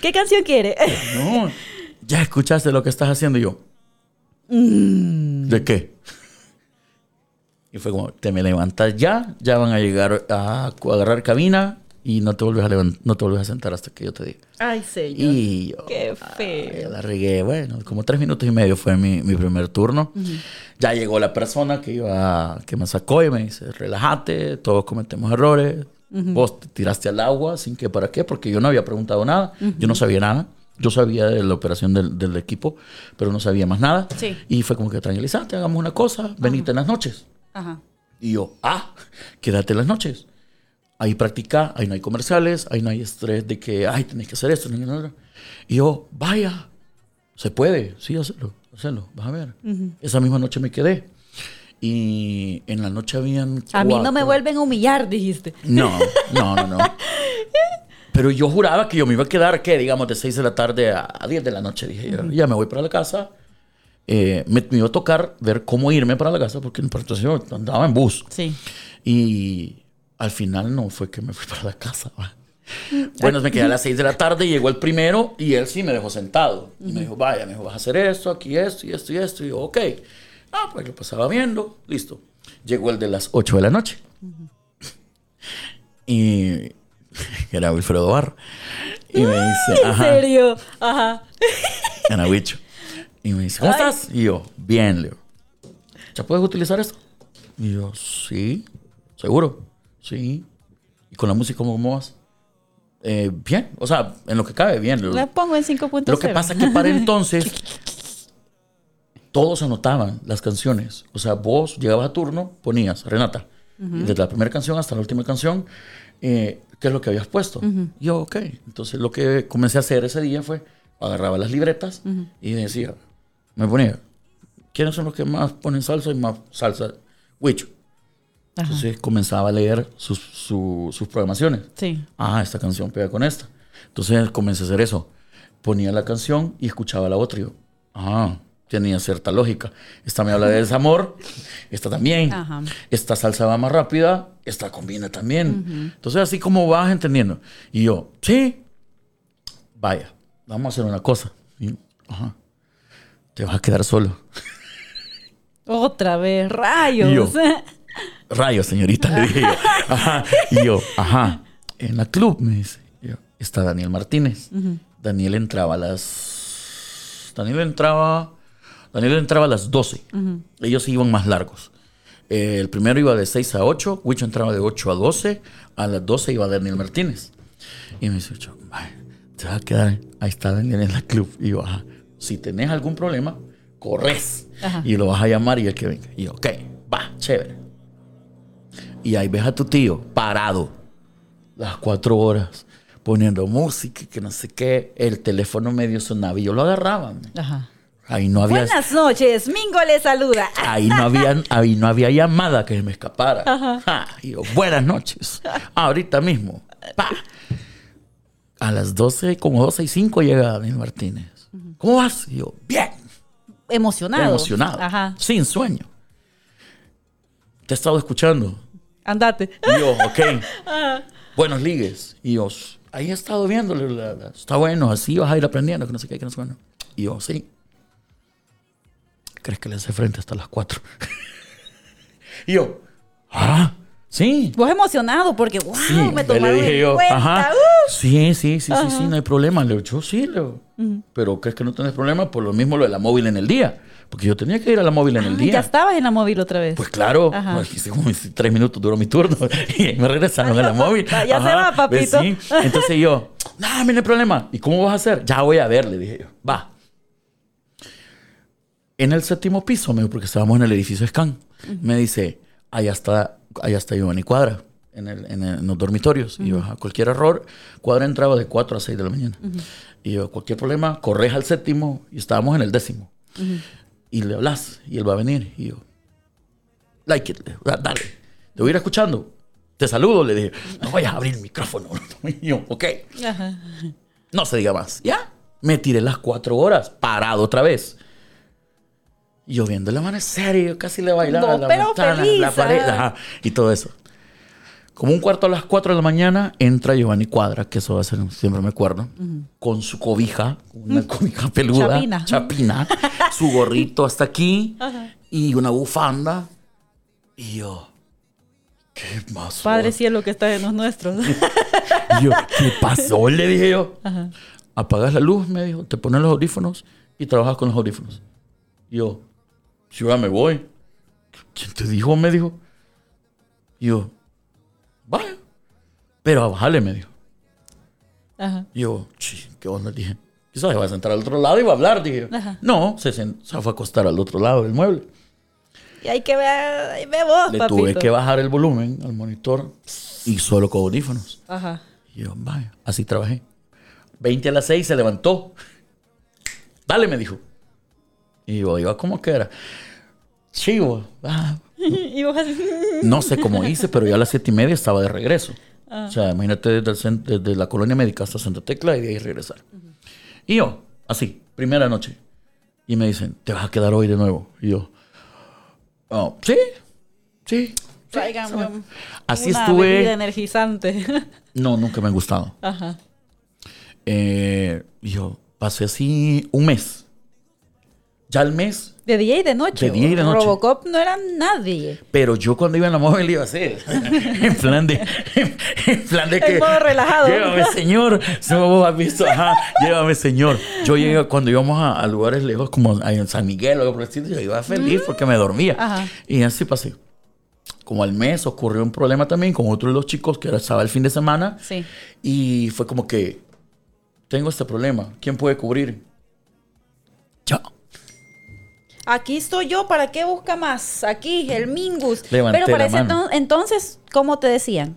¿Qué canción quiere? No, ya escuchaste lo que estás haciendo. Y yo, Mm. ¿de qué? Y fue como, te me levantas ya, ya van a llegar a agarrar cabina y no te vuelves a, levant- no te vuelves a sentar hasta que yo te diga. Ay, señor. Y yo, Qué ay, feo. la regué, bueno, como tres minutos y medio fue mi, mi primer turno. Ya llegó la persona que iba, que me sacó y me dice, relájate, todos cometemos errores. Vos te tiraste al agua sin que para qué, porque yo no había preguntado nada, yo no sabía nada. Yo sabía de la operación del, del equipo, pero no sabía más nada. Sí. Y fue como que tranquilizate, hagamos una cosa, venite en las noches. Ajá. Y yo, ah, quédate en las noches. Ahí practica, ahí no hay comerciales, ahí no hay estrés de que, ay, tenés que hacer esto. que hacer lo otro". Y yo, vaya, se puede, sí, hacerlo, hacerlo, vas a ver. Esa misma noche me quedé. Y en la noche habían. A mí no me cuatro- vuelven a humillar, dijiste. No, no, no, no. Pero yo juraba que yo me iba a quedar, ¿qué? Digamos, de 6 de la tarde a, a 10 de la noche. Dije, yo, ya me voy para la casa. Eh, me, me iba a tocar ver cómo irme para la casa, porque entonces yo andaba en bus. Sí. Y al final no fue que me fui para la casa. ¿va? Bueno, me quedé a las 6 de la tarde, llegó el primero y él sí me dejó sentado. Y me dijo, vaya, me dijo, vas a hacer esto, aquí esto y esto y esto. Y yo, ok. Ah, pues lo pasaba viendo, listo. Llegó el de las 8 de la noche. Y era Wilfredo Barro. Y me dice, ¿En ajá, serio? Ajá. era Wicho. Y me dice, ¿cómo Ay. estás? Y yo, bien, Leo. ¿Ya puedes utilizar esto? Y yo, sí, seguro, sí. ¿Y con la música cómo vas? Eh, bien, o sea, en lo que cabe, bien. La pongo en 5.0. lo que pasa es que para entonces todos anotaban las canciones. O sea, vos llegabas a turno, ponías, Renata, y desde la primera canción hasta la última canción, eh, ¿qué es lo que habías puesto? Y yo, ok. Entonces lo que comencé a hacer ese día fue, agarraba las libretas y decía, me ponía, ¿quiénes son los que más ponen salsa y más salsa? Huicho. Ajá. Entonces comenzaba a leer sus, su- sus programaciones. Sí. Ah, esta canción pega con esta. Entonces comencé a hacer eso. Ponía la canción y escuchaba la otra. Y yo, ah, tenía cierta lógica. Esta me habla de desamor, esta también. Ajá. Esta salsa va más rápida, esta combina también. Entonces así como vas entendiendo. Y yo, sí, vaya, vamos a hacer una cosa. Y ajá, te vas a quedar solo. Otra vez, rayos. Y yo, Rayos, señorita, le dije yo. Ajá. Y yo, ajá. En la club, me dice. Yo, está Daniel Martínez. Daniel entraba a las. Daniel entraba. Daniel entraba a las 12. Ellos iban más largos. Eh, el primero iba de 6 a 8. Wicho entraba de 8 a 12. A las 12 iba Daniel Martínez. Y me dice, "Ay, te vas a quedar. Ahí está Daniel en la club. Y yo, ajá. Si tenés algún problema, corres Ajá. y lo vas a llamar y el que venga. Y yo, ok, va, chévere. Y ahí ves a tu tío parado las cuatro horas poniendo música y que no sé qué. El teléfono medio sonaba y yo lo agarraba. Ajá. Ahí no había, Buenas noches, Mingo le saluda. ahí no había, ahí no había llamada que me escapara. Ja, y yo, buenas noches. Ahorita mismo. Pa. A las 12, como 12 y 5 llega Daniel Martínez. ¿Cómo vas? Y yo, bien. Emocionado. Emocionado. Ajá. Sin sueño. Te he estado escuchando. Andate. Y yo, ok. Buenos ligues. Y yo, ahí he estado viéndole. la- la- está bueno, así vas a ir aprendiendo, que no sé qué, que no sé bueno. Y yo, sí. ¿Crees que le hace frente hasta las 4? y yo, ah, sí. Vos emocionado porque, wow, Sí, me le tomaron dije en yo, cuenta. ajá. uh. Sí, sí, sí, sí, sí, no hay problema. Le digo, yo sí, Leo. Pero ¿crees que no tenés problema? Por lo mismo lo de la móvil en el día. Porque yo tenía que ir a la móvil en el Ah, día. Ya estabas en la móvil otra vez. Pues claro, Ajá. pues, como tres minutos duró mi turno y me regresaron a la móvil. Ya se va, papito. Sí. Entonces yo, no, mira, no hay problema. ¿Y cómo vas a hacer? Ya voy a ver, le dije yo. Va. En el séptimo piso, me dijo, porque estábamos en el edificio Scan, me dice, allá está, allá está Giovanni Cuadra, en, el- en el- en los dormitorios. Y yo, "Ajá, cualquier error, Cuadra entraba de 4 a 6 de la mañana. Y yo, cualquier problema, corres al séptimo y estábamos en el décimo. Y le hablas y él va a venir. Y yo, like it, le- da- dale. Te voy a ir escuchando. Te saludo, le dije. No vayas a abrir el micrófono. Y yo, ok. Ajá. No se diga más. Ya. Me tiré las cuatro horas, parado otra vez. Y yo viendo el amanecer y yo casi le bailaba No, la pero ventana, feliz, la pared, ajá. ajá, y todo eso. Como un cuarto a las cuatro de la mañana, entra Giovanni Cuadra, que eso va a ser, siempre me acuerdo, con su cobija, una cobija peluda, Chapina. chapina, su gorrito hasta aquí y una bufanda. Y yo, ¿qué pasó? Padre cielo que está en los nuestros. Y yo, ¿qué pasó? Le dije yo. Apagas la luz, me dijo, te pones los audífonos y trabajas con los audífonos. Y yo, yo ya me voy. ¿Quién te dijo? Me dijo. Y yo, vaya. Pero a bajarle, me dijo. Ajá. Y yo, "Chi, ¿qué onda? Dije, quizás se va a sentar al otro lado y va a hablar. Dije, Ajá. no, se, se fue a acostar al otro lado del mueble. Y hay que ver, ahí ve vos, Le papito. tuve que bajar el volumen al monitor y solo con audífonos. Ajá. Y yo, vaya, así trabajé. 20 a las 6 se levantó. Dale, me dijo. Y yo, iba como que era. Chivo. ah, y vos así. no sé cómo hice, pero ya a las 7 y media estaba de regreso. O sea, imagínate desde, el desde la colonia médica hasta Santa Tecla y de ahí regresar. Y yo, así, primera noche. Y me dicen, ¿te vas a quedar hoy de nuevo? Y yo, "Oh, sí, sí. sí, Tráigame se va". un- Así una estuve. bebida energizante. No, nunca me han gustado. Ajá. Eh, yo pasé así un mes. Ya al mes, De día y de noche. De día y de noche. Robocop no era nadie. pero yo cuando iba en la móvil iba así. en plan de. En plan de que. En modo relajado. Llévame, señor. Si vos has visto. Ajá, llévame, señor. Yo llegué cuando íbamos a, a lugares lejos como en San Miguel o algo por el estilo, yo iba feliz porque me dormía. Mm. Ajá. Y así pasé. Como al mes ocurrió un problema también con otro de los chicos que estaba el fin de semana. Sí. Y fue como que, tengo este problema, ¿quién puede cubrir? Yo. Aquí estoy yo, ¿para qué busca más? Aquí, el Mingus. Levanté Pero para ese mano. entonces, ¿cómo te decían?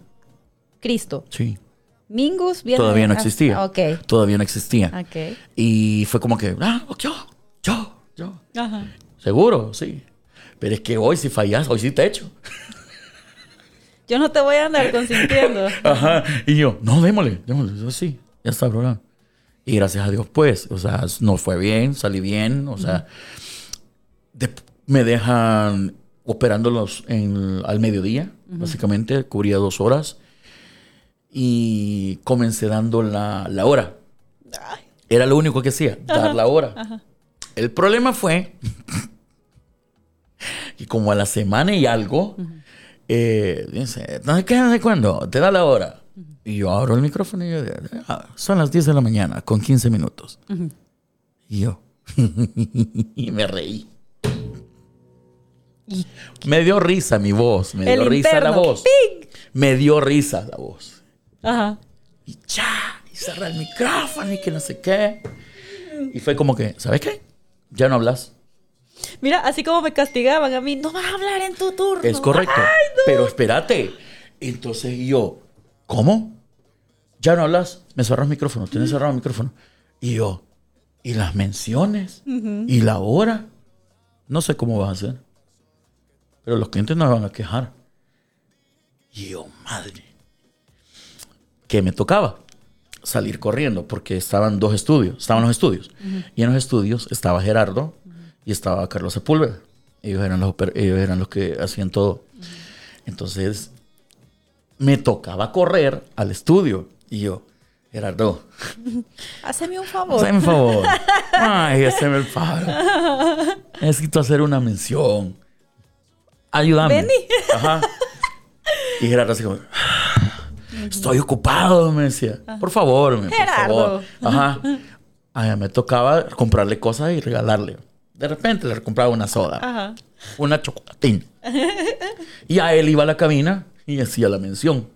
Cristo. Sí. Mingus viene Todavía no ah, existía. Ok. Todavía no existía. Ok. Y fue como que, ah, yo, yo, yo. Ajá. Seguro, sí. Pero es que hoy si fallas, hoy sí te echo. Yo no te voy a andar consintiendo. Ajá. Y yo, no, démosle, démosle. Yo, sí, ya está, bro. Y gracias a Dios, pues, o sea, no fue bien, salí bien, o sea, de- me dejan operándolos en, al mediodía, básicamente, cubría dos horas y comencé dando la, la hora. Ay, Era lo único que hacía, dar la hora. El problema fue que como a la semana y algo, eh, dice, ¿no sé qué? ¿De cuándo? Te da la hora. Y yo abro el micrófono y yo "Ah, son las 10 de la mañana, con 15 minutos. Y yo, y me reí. Y- Me dio risa mi voz, me El dio risa la voz. Me dio risa la voz. Ajá. Y ya, y cerra el micrófono y que no sé qué. Y fue como que, ¿sabes qué? Ya no hablas. Mira, así como me castigaban a mí, no vas a hablar en tu turno. Es correcto. Ay, no. Pero espérate. Entonces yo, ¿cómo? ¿Ya no hablas? Me cerras el micrófono. ¿Tienes cerrado el micrófono? Y yo, ¿y las menciones? ¿Y la hora? No sé cómo vas a hacer. Pero los clientes no me van a quejar. Y yo, madre. ¿Qué me tocaba? Salir corriendo porque estaban dos estudios. Estaban los estudios. Y en los estudios estaba Gerardo y estaba Carlos Sepúlveda. Ellos eran los, ellos eran los que hacían todo. Entonces, me tocaba correr al estudio. Y yo, Gerardo, Haceme un favor. hazme un favor. Ay, hazme el favor. Necesito hacer una mención. Ayúdame. Vení. Ajá. Y Gerardo así como, estoy ocupado, me decía. Por favor, me, por Gerardo. favor. Ajá. Ay, me tocaba comprarle cosas y regalarle. De repente le compraba una soda, Ajá. una chocolatina. Y a él iba a la cabina y hacía la mención.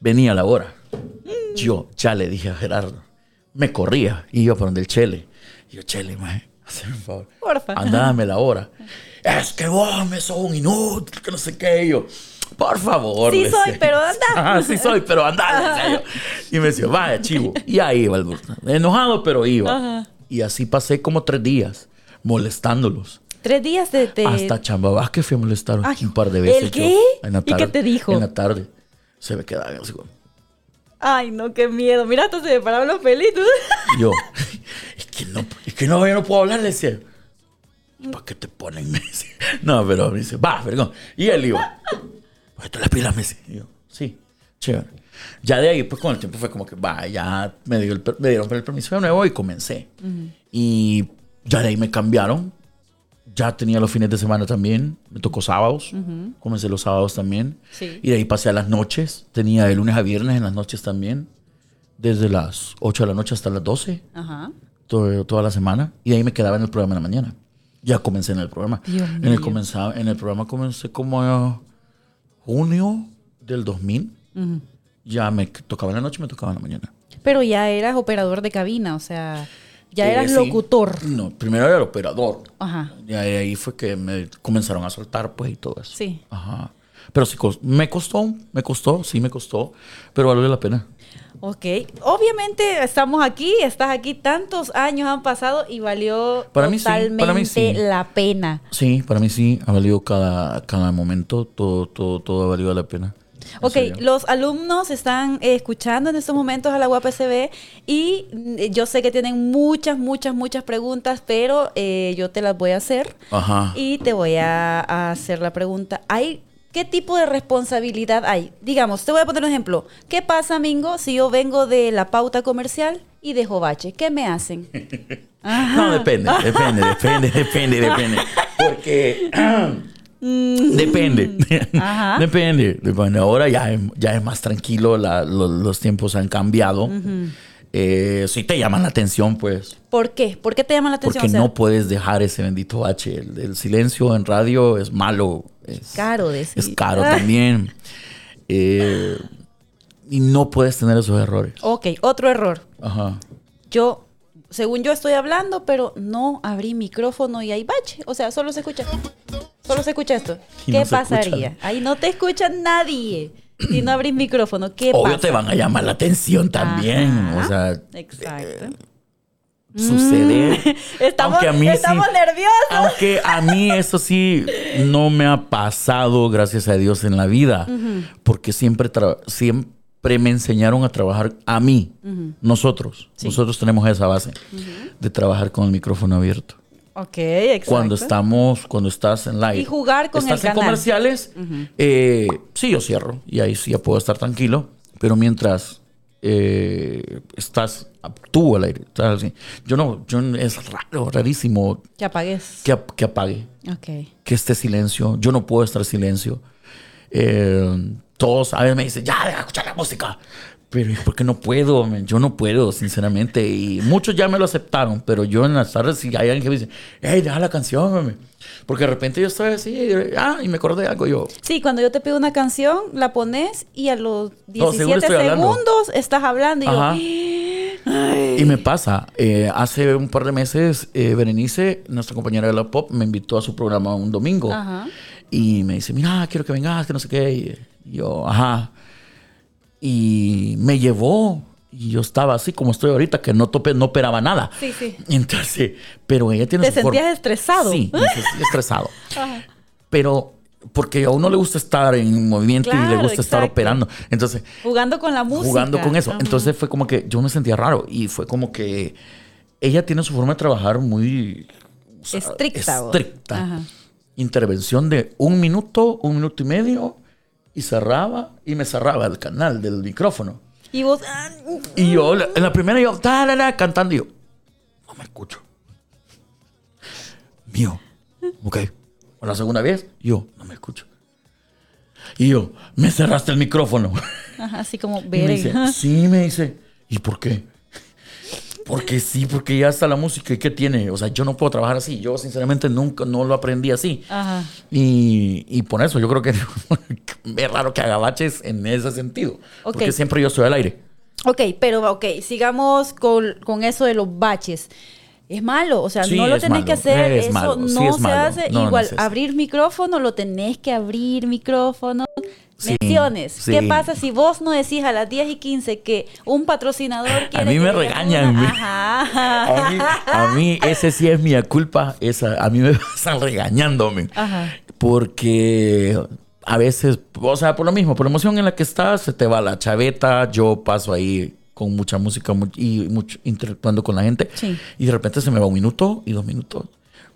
Venía la hora. Yo ya le dije a Gerardo, me corría y iba por donde el Chele. Y yo, Chele, maje, hazme un favor. Porfa. Andame la hora. Es que vos me sos un inútil, que no sé qué. Y yo, por favor. Sí soy, decía. pero anda. Ah, sí soy, pero anda. Y me decía, vaya, chivo. Y ahí iba el burro. Enojado, pero iba. Ajá. Y así pasé como tres días molestándolos. Tres días de... de- Hasta Chamba Vázquez fui a molestar Ay, un par de veces. ¿el yo, qué? en la ¿Y qué tarde. te dijo? En la tarde. Se me quedaba así como- Ay, no, qué miedo. Mira, hasta se me pararon los pelitos. Yo, es que no, es que no, yo no puedo hablar, le decía. ¿Para qué te ponen? Me dice. No, pero me dice, va, vergón. Y él iba, pues las pilas, me dice. Y yo, sí, chévere. Ya de ahí, pues con el tiempo fue como que, va, ya me, dio el me dieron el permiso de nuevo y comencé. Y ya de ahí me cambiaron. Ya tenía los fines de semana también. Me tocó sábados. Comencé los sábados también. Sí. Y de ahí pasé a las noches. Tenía de lunes a viernes en las noches también. Desde las 8 de la noche hasta las 12 Ajá. todo- toda la semana y de ahí me quedaba en el programa en la mañana. Ya comencé en el programa. Dios en, el comenzaba, en el programa comencé como junio del 2000. Ya me tocaba en la noche, me tocaba en la mañana. Pero ya eras operador de cabina, o sea, ya Eh, eras sí. locutor. No, primero era el operador. Ajá. Y ahí fue que me comenzaron a soltar, pues, y todo eso. Sí. Ajá. Pero sí, me costó, me costó, sí me costó, pero valió la pena. Ok. Obviamente estamos aquí, estás aquí, tantos años han pasado y valió Para mí sí, totalmente para mí sí. la pena. Sí, para mí sí, ha valido cada, cada momento, todo, todo, todo ha valido la pena. En Ok, los alumnos están eh, escuchando en estos momentos a la UAPCB y mm, yo sé que tienen muchas, muchas, muchas preguntas, pero eh, yo te las voy a hacer Ajá. y te voy a, a hacer la pregunta. ¿Hay qué tipo de responsabilidad hay? Digamos, te voy a poner un ejemplo. ¿Qué pasa, Mingo, si yo vengo de la pauta comercial y dejo bache? ¿Qué me hacen? No, depende, depende, depende, depende, depende. Porque depende. Ajá. Depende. depende. Ahora ya, es- ya es más tranquilo, la- los tiempos han cambiado. Eh, si te llaman la atención, pues. ¿Por qué? ¿Por qué te llama la atención? Porque O sea, no puedes dejar ese bendito H. El, el silencio en radio es malo. Es caro decir. Es caro también. Eh, y no puedes tener esos errores. Ok, otro error. Ajá. Yo, según yo estoy hablando, pero no abrí micrófono y hay bache. O sea, solo se escucha. Solo se escucha esto. Y ¿Qué no pasaría? escucha. Ahí no te escucha nadie. Si no abrís micrófono, ¿qué Obvio pasa? te van a llamar la atención también. Ajá. O sea, Exacto. sucede. Estamos, Aunque a mí sí- estamos nerviosos. Aunque a mí eso sí no me ha pasado, gracias a Dios, en la vida. Porque siempre, siempre me enseñaron a trabajar a mí, nosotros. Nosotros tenemos esa base de trabajar con el micrófono abierto. Ok, exacto. Cuando estamos, cuando estás en live. Y jugar con estás el en canal. comerciales, eh, sí, yo cierro. Y ahí sí ya puedo estar tranquilo. Pero mientras eh, estás tú al aire, estás así. Yo no, yo es raro, rarísimo Que apagues. que, que apague, Ok. que esté silencio. Yo no puedo estar en silencio. Eh, todos a veces me dicen, ya, deja de escuchar la música. Pero porque no puedo, yo no puedo, sinceramente. Y muchos ya me lo aceptaron, pero yo en las tardes, si hay alguien que me dice, hey, deja la canción, mami". Porque de repente yo estoy así, y, ah, y me acordé de algo yo. Sí, cuando yo te pido una canción, la pones y a los No, seguro 17 estoy hablando. segundos estás hablando y yo, Ajá. "Ay, Y me pasa, eh, hace un par de meses, eh, Berenice, nuestra compañera de la pop, me invitó a su programa un domingo. Ajá. Y me dice, mira, quiero que vengas, que no sé qué. Y yo, ajá. Y me llevó. Y yo estaba así como estoy ahorita, que no tope, no operaba nada. Sí, sí. Entonces, pero ella tiene ¿Te su forma- sentías estresado? Sí, me sentí estresado. Ajá. Pero porque a uno le gusta estar en movimiento y le gusta estar operando. Entonces, Jugando con la música. jugando con eso. Ajá. Entonces fue como que yo me sentía raro y fue como que ella tiene su forma de trabajar muy o sea, Estricta, estricta. Ajá. Intervención de un minuto, un minuto y medio y cerraba y me cerraba el canal del micrófono. Y vos. ah, Y yo, en la primera yo, tarara, cantando y yo, no me escucho. Mío, ok. O la segunda vez, yo, no me escucho. Y yo, me cerraste el micrófono. Ajá, así como verga. sí, me dice, ¿y por qué? Porque sí, porque ya está la música. ¿Y qué tiene? O sea, yo no puedo trabajar así. Yo, sinceramente, nunca, no lo aprendí así. Ajá. Y, y por eso yo creo que es raro que haga baches en ese sentido. Porque siempre yo estoy al aire. Ok, pero ok, sigamos con, con eso de los baches. Es malo, o sea, Sí, no lo tenés que hacer, es eso malo, no sí es se malo. hace. No, Igual, abrir micrófono, lo tenés que abrir micrófono. Sí, Menciones. sí. ¿Qué pasa si vos no decís a las 10 y 15 que un patrocinador quiere mí que me regañan, una- me- Ajá. A mí, a mí ese sí es mi culpa. Esa, a mí me pasan regañándome. Ajá. Porque a veces, o sea, por lo mismo, por la emoción en la que estás, se te va la chaveta. Yo paso ahí con mucha música y mucho interactuando con la gente. Sí. Y de repente se me va un minuto y dos minutos.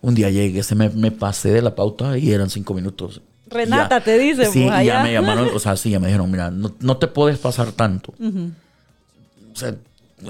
Un día llegué, se me, me pasé de la pauta y eran cinco minutos. Renata Ya. te dice, Sí, pues, y ya me llamaron, o sea, sí, ya me dijeron, mira, no, no te puedes pasar tanto. O sea,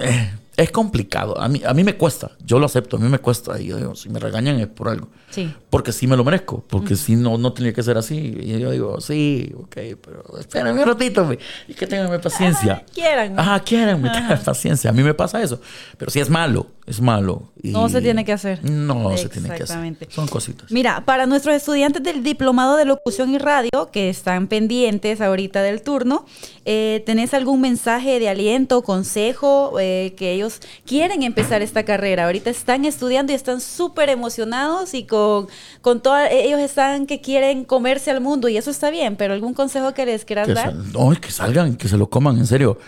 eh, es complicado. A mí, a mí me cuesta. Yo lo acepto. A mí me cuesta. Y yo digo, si me regañan es por algo. Sí. Porque sí me lo merezco. Porque si no, no tenía que ser así. Y yo digo, sí, ok, pero espérenme un ratito. Y que tengan paciencia. Ah, quieran. Ajá, quieran, paciencia. A mí me pasa eso. Pero sí es malo. Es malo. Y No se tiene que hacer. No se tiene que hacer. Exactamente. Son cositas. Mira, para nuestros estudiantes del Diplomado de Locución y Radio, que están pendientes ahorita del turno, eh, ¿tenés algún mensaje de aliento, consejo, eh, que ellos quieren empezar esta carrera? Ahorita están estudiando y están súper emocionados y con, con toda, ellos están que quieren comerse al mundo y eso está bien, pero ¿algún consejo que les quieras Que, dar? no, que salgan, que se lo coman, en serio.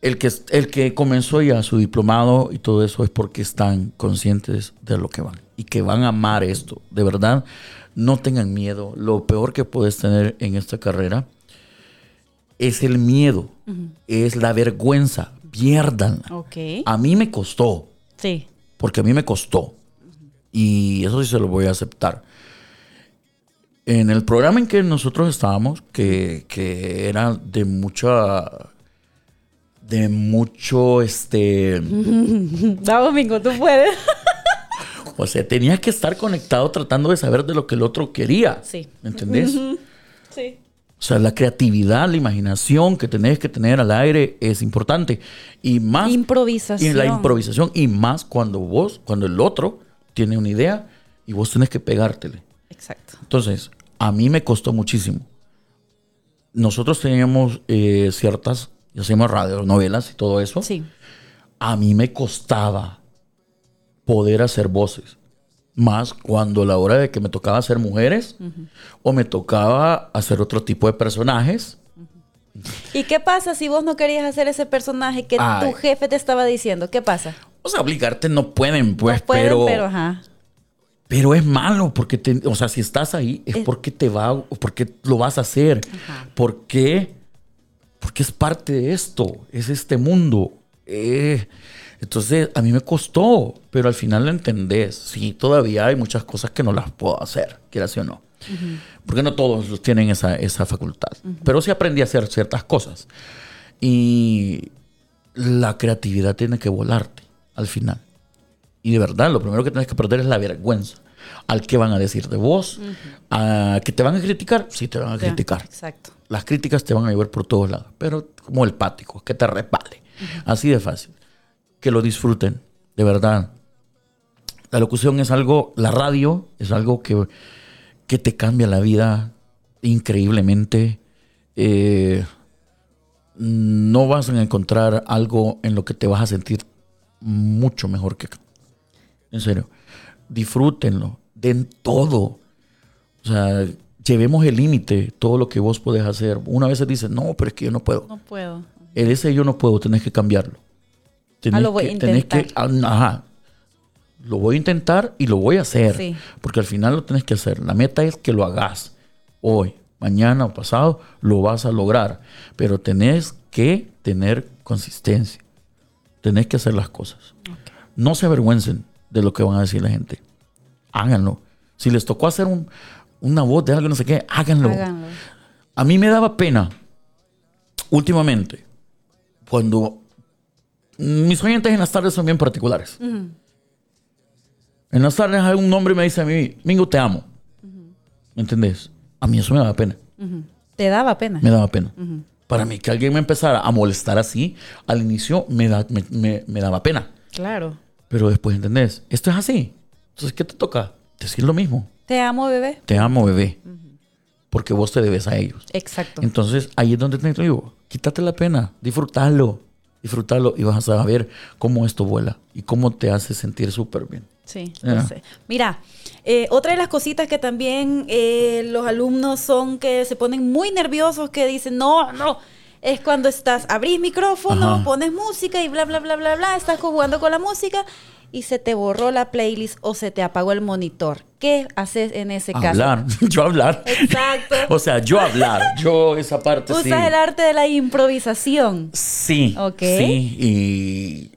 El que, el que comenzó ya su diplomado y todo eso es porque están conscientes de lo que van y que van a amar esto. De verdad, no tengan miedo. Lo peor que puedes tener en esta carrera es el miedo, es la vergüenza. Pierdan. Ok. A mí me costó, Sí. porque a mí me costó. Y eso sí se lo voy a aceptar. En el programa en que nosotros estábamos, que, que era de mucha. de mucho, este. Va, Domingo, tú puedes. O sea, tenía que estar conectado tratando de saber de lo que el otro quería. Sí. ¿Me entendés? Sí. O sea, la creatividad, la imaginación que tenés que tener al aire es importante. Y más. Improvisación. Y la improvisación. Y más cuando vos, cuando el otro tiene una idea y vos tenés que pegártele. Exacto. Entonces, a mí me costó muchísimo. Nosotros teníamos eh, ciertas, ya hacíamos radio, novelas y todo eso. Sí. A mí me costaba poder hacer voces. Más cuando a la hora de que me tocaba hacer mujeres o me tocaba hacer otro tipo de personajes. ¿Y qué pasa si vos no querías hacer ese personaje que Ay. tu jefe te estaba diciendo? ¿Qué pasa? O sea, obligarte no pueden, pues, no pueden, pero, pero ajá. pero es malo porque, te- o sea, si estás ahí es Es- porque te va, porque lo vas a hacer, Ajá. porque, porque es parte de esto, es este mundo. Eh, entonces, a mí me costó, pero al final lo entendés. Sí, todavía hay muchas cosas que no las puedo hacer, quieras o no. Porque no todos tienen esa, esa facultad. Pero sí aprendí a hacer ciertas cosas. Y la creatividad tiene que volarte al final. Y de verdad, lo primero que tienes que perder es la vergüenza. Al que van a decir de vos, a que te van a criticar, sí te van a criticar. Exacto. Las críticas te van a llevar por todos lados, pero como el pático, que te repale. Así de fácil. Que lo disfruten, de verdad. La locución es algo, la radio es algo que, que te cambia la vida increíblemente. Eh, no vas a encontrar algo en lo que te vas a sentir mucho mejor que acá. En serio. Disfrútenlo. Den todo. O sea, llevemos el límite, todo lo que vos podés hacer. Una vez dice, no, pero es que yo no puedo. No puedo. El ese yo no puedo, tenés que cambiarlo. Tenés Ah, lo voy a que, que, intentar. ah, ajá. Lo voy a intentar y lo voy a hacer. Sí. Porque al final lo tenés que hacer. La meta es que lo hagas. Hoy, mañana o pasado, lo vas a lograr. Pero tenés que tener consistencia. Tenés que hacer las cosas. No se avergüencen de lo que van a decir la gente. Háganlo. Si les tocó hacer un- una voz de algo, no sé qué, háganlo. Háganlo. A mí me daba pena últimamente cuando mis oyentes en las tardes son bien particulares. En las tardes hay un hombre me dice a mí, Mingo, te amo. ¿Me entendés? A mí eso me daba pena. Te daba pena. Me daba pena. Para mí que alguien me empezara a molestar así, al inicio me, da- me- me- me daba pena. Claro. Pero después, ¿entendés? Esto es así. Entonces, ¿qué te toca? Decir lo mismo. Te amo, bebé. Te amo, bebé. Porque vos te debes a ellos. Exacto. Entonces, ahí es donde te digo, quítate la pena, disfrútalo, disfrútalo y vas a saber cómo esto vuela y cómo te hace sentir súper bien. Sí, Ya. lo sé. Mira, eh, otra de las cositas que también eh, los alumnos son que se ponen muy nerviosos, que dicen, no, no, es cuando estás, abrís micrófono, Ajá. pones música y bla, bla, bla, bla, bla, estás jugando con la música y se te borró la playlist o se te apagó el monitor. ¿Qué haces en ese caso? Hablar, yo hablar. Exacto. o sea, yo hablar, yo esa parte Usas sí. el arte de la improvisación. Sí, Ok. sí. Y,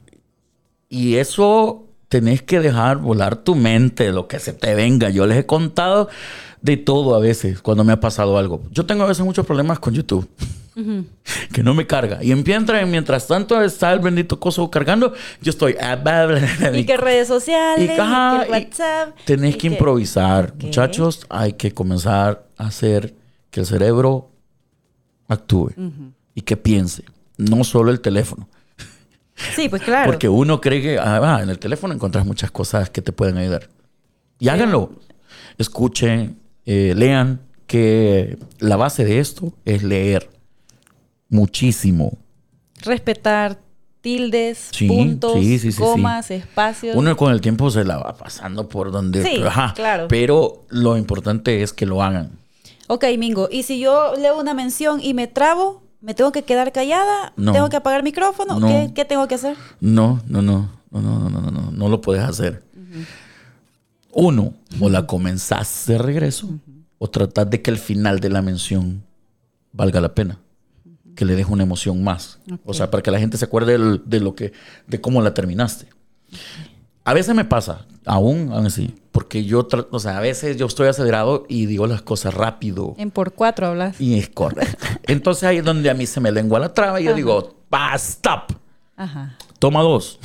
y eso tenés que dejar volar tu mente, lo que se te venga. Yo les he contado de todo a veces cuando me ha pasado algo. Yo tengo a veces muchos problemas con YouTube. Que no me carga. Y mientras, mientras tanto está el bendito coso cargando, yo estoy. Y que redes sociales, Y y, que, que y WhatsApp. Tenés y que improvisar. Muchachos, hay que comenzar a hacer que el cerebro actúe y que piense. No solo el teléfono. Sí, pues claro. Porque uno cree que ah, en el teléfono encuentras muchas cosas que te pueden ayudar. Y háganlo. Escuchen, eh, lean que la base de esto es leer muchísimo. Respetar tildes, puntos, comas, espacios. Uno con el tiempo se la va pasando por donde... Sí, ajá, claro. Pero lo importante es que lo hagan. Ok, Mingo. ¿Y si yo leo una mención y me trabo? ¿Me tengo que quedar callada? ¿Tengo que apagar el micrófono? No, ¿Qué, ¿Qué, tengo que hacer? No, no, no. No, no, no, no. No, no lo puedes hacer. Uh. Uno, o la comenzás de regreso, o tratar de que el final de la mención valga la pena, que le deje una emoción más. O sea, para que la gente se acuerde del- de lo que, de cómo la terminaste. A veces me pasa, aún, aún así, porque yo, o sea, a veces yo estoy acelerado y digo las cosas rápido. En por cuatro hablas. Y es correcto. Entonces ahí es donde a mí se me lengua la traba y yo digo, "Pa, stop Ajá. toma dos.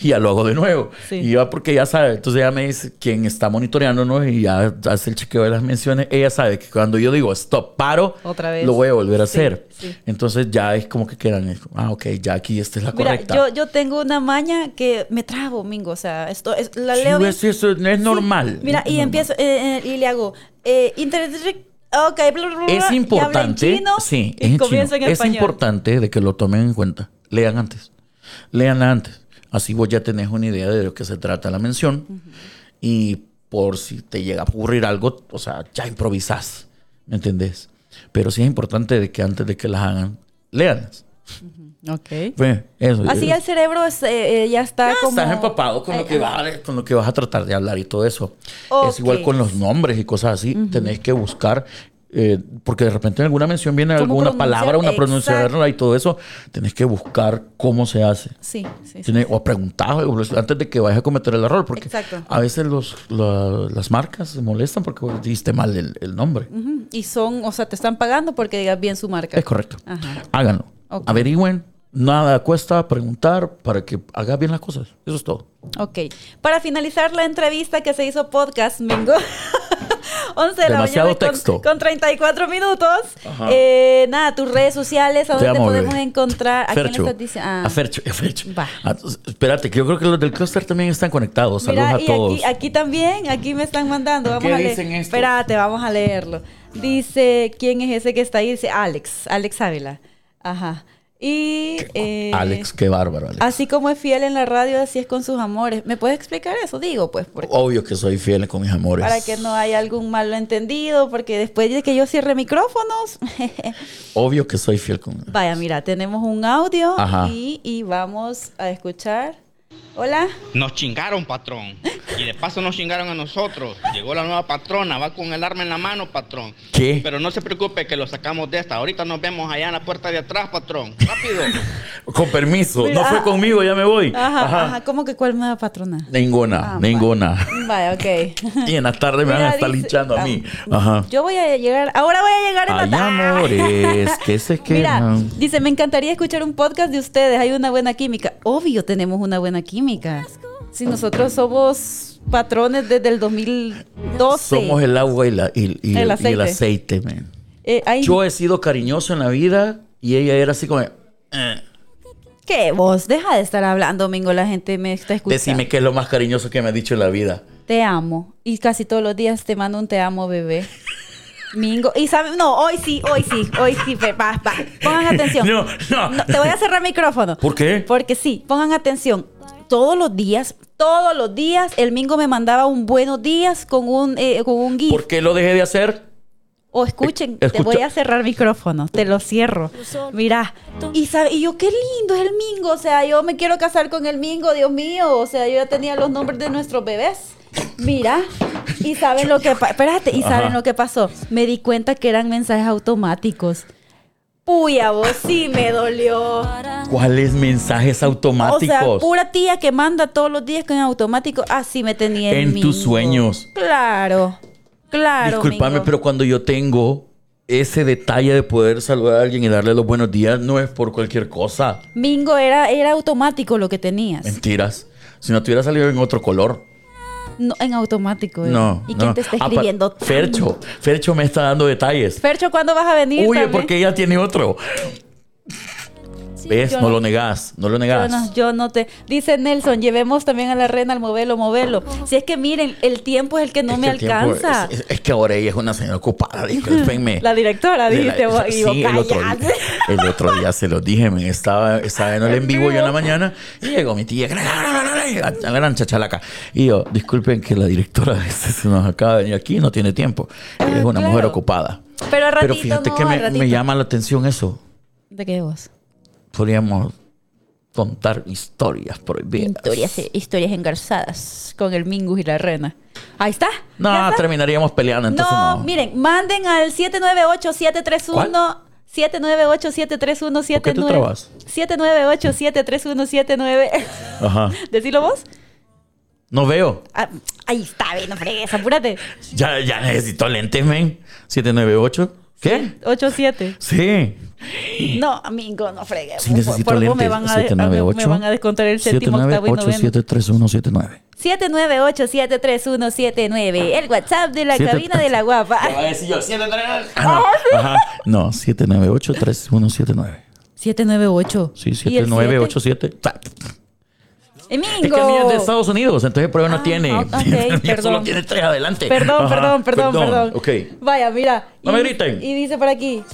Y ya lo hago de nuevo. Sí. Y ya porque ya sabe, entonces ya me dice quien está monitoreándonos y ya hace el chequeo de las menciones, ella sabe que cuando yo digo stop, paro, Otra vez. lo voy a volver a Sí, hacer. sí. Entonces ya es como que quedan, ah, ok, ya aquí esta es la Mira, correcta. yo, yo tengo una maña que me trabo, Mingo. O sea, esto es, la leo bien. es, eso es normal. Mira, es y normal. empiezo eh, eh, y le hago eh, internet. Ok, bla, bla, bla, Es importante, chino, sí, es en chino. en Es importante de que lo tomen en cuenta. Lean antes. Lean antes. Así vos ya tenés una idea de lo que se trata la mención. Y por si te llega a ocurrir algo, o sea, ya improvisás. ¿Me entendés? Pero sí es importante de que antes de que las hagan, leanlas. Ok. Eso. Así el cerebro es, eh, eh, ya está Ya como... Estás empapado con lo, Eh, que vas, a- con lo que vas a tratar de hablar y todo eso. Es igual con los nombres y cosas así. Tenés que buscar, eh, porque de repente en alguna mención viene ¿Cómo alguna palabra, una pronunciación y todo eso. Tenés que buscar cómo se hace. Sí, sí, sí. Tiene- o preguntar antes de que vayas a cometer el error. Porque Exacto. a veces los, la- las marcas se molestan porque diste mal el, el nombre. Y son, o sea, te están pagando porque digas bien su marca. Es correcto. Ajá. Háganlo. Averigüen. Nada cuesta preguntar para que hagas bien las cosas. Eso es todo. Ok. Para finalizar la entrevista que se hizo podcast, Mingo. 11 de la Demasiado mañana con- texto. Con, 34 minutos. Eh, nada, tus redes sociales, ¿a dónde te amo, podemos bebé. encontrar? ¿A quién le Fercho. estás diciendo? Ah. A Fercho, a Fercho. Va. Ah, espérate, que yo creo que los del clúster también están conectados. Saludos Mira, a y todos. aquí, aquí también, aquí me están mandando. Vamos ¿Qué a leer. dicen estos? Espérate, vamos a leerlo. Dice, ¿quién es ese que está ahí? Dice Alex, Alex Ávila. Ajá. Y eh, Alex, qué bárbaro, Alex. así como es fiel en la radio, así es con sus amores. ¿Me puedes explicar eso? Digo, pues, porque- Obvio que soy fiel con mis amores. para que no haya algún malo entendido, porque después de que yo cierre micrófonos, Obvio que soy fiel con vaya, mira, tenemos un audio Ajá. y, y vamos a escuchar. Hola. Nos chingaron, patrón. Y de paso nos chingaron a nosotros. Llegó la nueva patrona, va con el arma en la mano, patrón. ¿Qué? Pero no se preocupe que lo sacamos de esta. Ahorita nos vemos allá en la puerta de atrás, patrón. Rápido. Con permiso. Mira, no fue ajá. conmigo, ya me voy. Ajá, Ajá. ajá. ¿Cómo que cuál nueva patrona? Ninguna, Ah, ninguna. Vaya, ok. Y en la tarde me van a Mira, estar dice- linchando a ah, mí. Ajá. Yo voy a llegar, ahora voy a llegar en la Ay, tarde. amores, que se Mira, quedan. dice, me encantaría escuchar un podcast de ustedes. Hay una buena química. Obvio, tenemos una buena química. Si nosotros somos patrones desde el 2012. Somos el agua y, la- y- y El el, y el aceite. aceite, man. Eh, hay- Yo he sido cariñoso en la vida y ella era así como... eh, ¿Qué vos? Deja de estar hablando, Domingo. La gente me está escuchando. decime qué es lo más cariñoso que me ha dicho en la vida. Te amo. Y casi todos los días te mando un te amo, bebé. Mingo. Y sabe, no, hoy sí, hoy sí, hoy sí, va, va. Pongan atención. No, no. te voy a cerrar el micrófono. ¿Por qué? Porque sí, pongan atención. Todos los días, todos los días, el Mingo me mandaba un buenos días con un, eh, con un GIF. ¿Por qué lo dejé de hacer? O escuchen, Eh, te voy a cerrar micrófono, te lo cierro. Mira, y, sabe, y yo, qué lindo es el Mingo. O sea, yo me quiero casar con el Mingo, Dios mío. O sea, yo ya tenía los nombres de nuestros bebés. Mira, y saben lo que espérate, y saben Ajá. lo que pasó. Me di cuenta que eran mensajes automáticos. Puya, vos sí me dolió. ¿Cuáles mensajes automáticos? O sea, pura tía que manda todos los días con automático. Así me tenía En tus Mingo. sueños. Claro, claro. Disculpame, Mingo. pero cuando yo tengo ese detalle de poder saludar a alguien y darle los buenos días, no es por cualquier cosa. Mingo era, era automático lo que tenías. Mentiras. Si no te hubiera salido en otro color. No, en automático. eh. No. ¿Y quién no. te está Ah, escribiendo? Fercho. Fercho me está dando detalles. Fercho, ¿cuándo vas a venir? También? porque ella tiene otro. ¿Ves? yo No no- lo negás. No lo Yo negás. no, yo no te. Dice Nelson, llevemos también a la reina al movelo, movelo. Si es que miren, el tiempo es el que no Es me que alcanza. es, es- es que ahora ella es una señora ocupada. Discúlpenme. La directora, la- dijiste vos sí, el otro, día, el otro día se los dije, men, estaba, estaba en el en vivo yo en la mañana y llegó mi tía, gran chachalaca. Y yo, disculpen que la directora se nos acaba de venir aquí, no tiene tiempo. Es una claro. mujer ocupada. Pero ratito, Pero fíjate no, que me, me llama la atención eso. ¿De qué vos? Podríamos contar historias prohibidas. Historias, eh, historias engarzadas con el Mingus y la rena. Ahí está. No, ¿Ya está? terminaríamos peleando, entonces no, no. miren, manden al 798-731. 798-731-79. ¿Por qué tú trabas? 798-731-79. Ajá. Decilo vos. No veo. Ah, ahí está, ve, no fregues, apúrate. Ya, ya necesito lentes, men. 798. ¿Qué? 8-7. Sí. No, amigo, no fregué. Sí, necesito por, lentes. Me van, a, 7, 9, 8, me van a descontar el séptimo, 7, 9, octavo 8, y noveno. 7, 3, 1, 7, 9. 798-73179. El WhatsApp de la 7, cabina de la guapa. Te voy a decir yo, 739. Ah, no, ah, ajá. No, 798-3179. 798. Sí, 798-7. Es que el es de Estados Unidos, entonces por eso ah, no tiene. Solo tiene tres adelante. Perdón, perdón, perdón, perdón, Vaya, mira. No y, me griten. Y dice por aquí.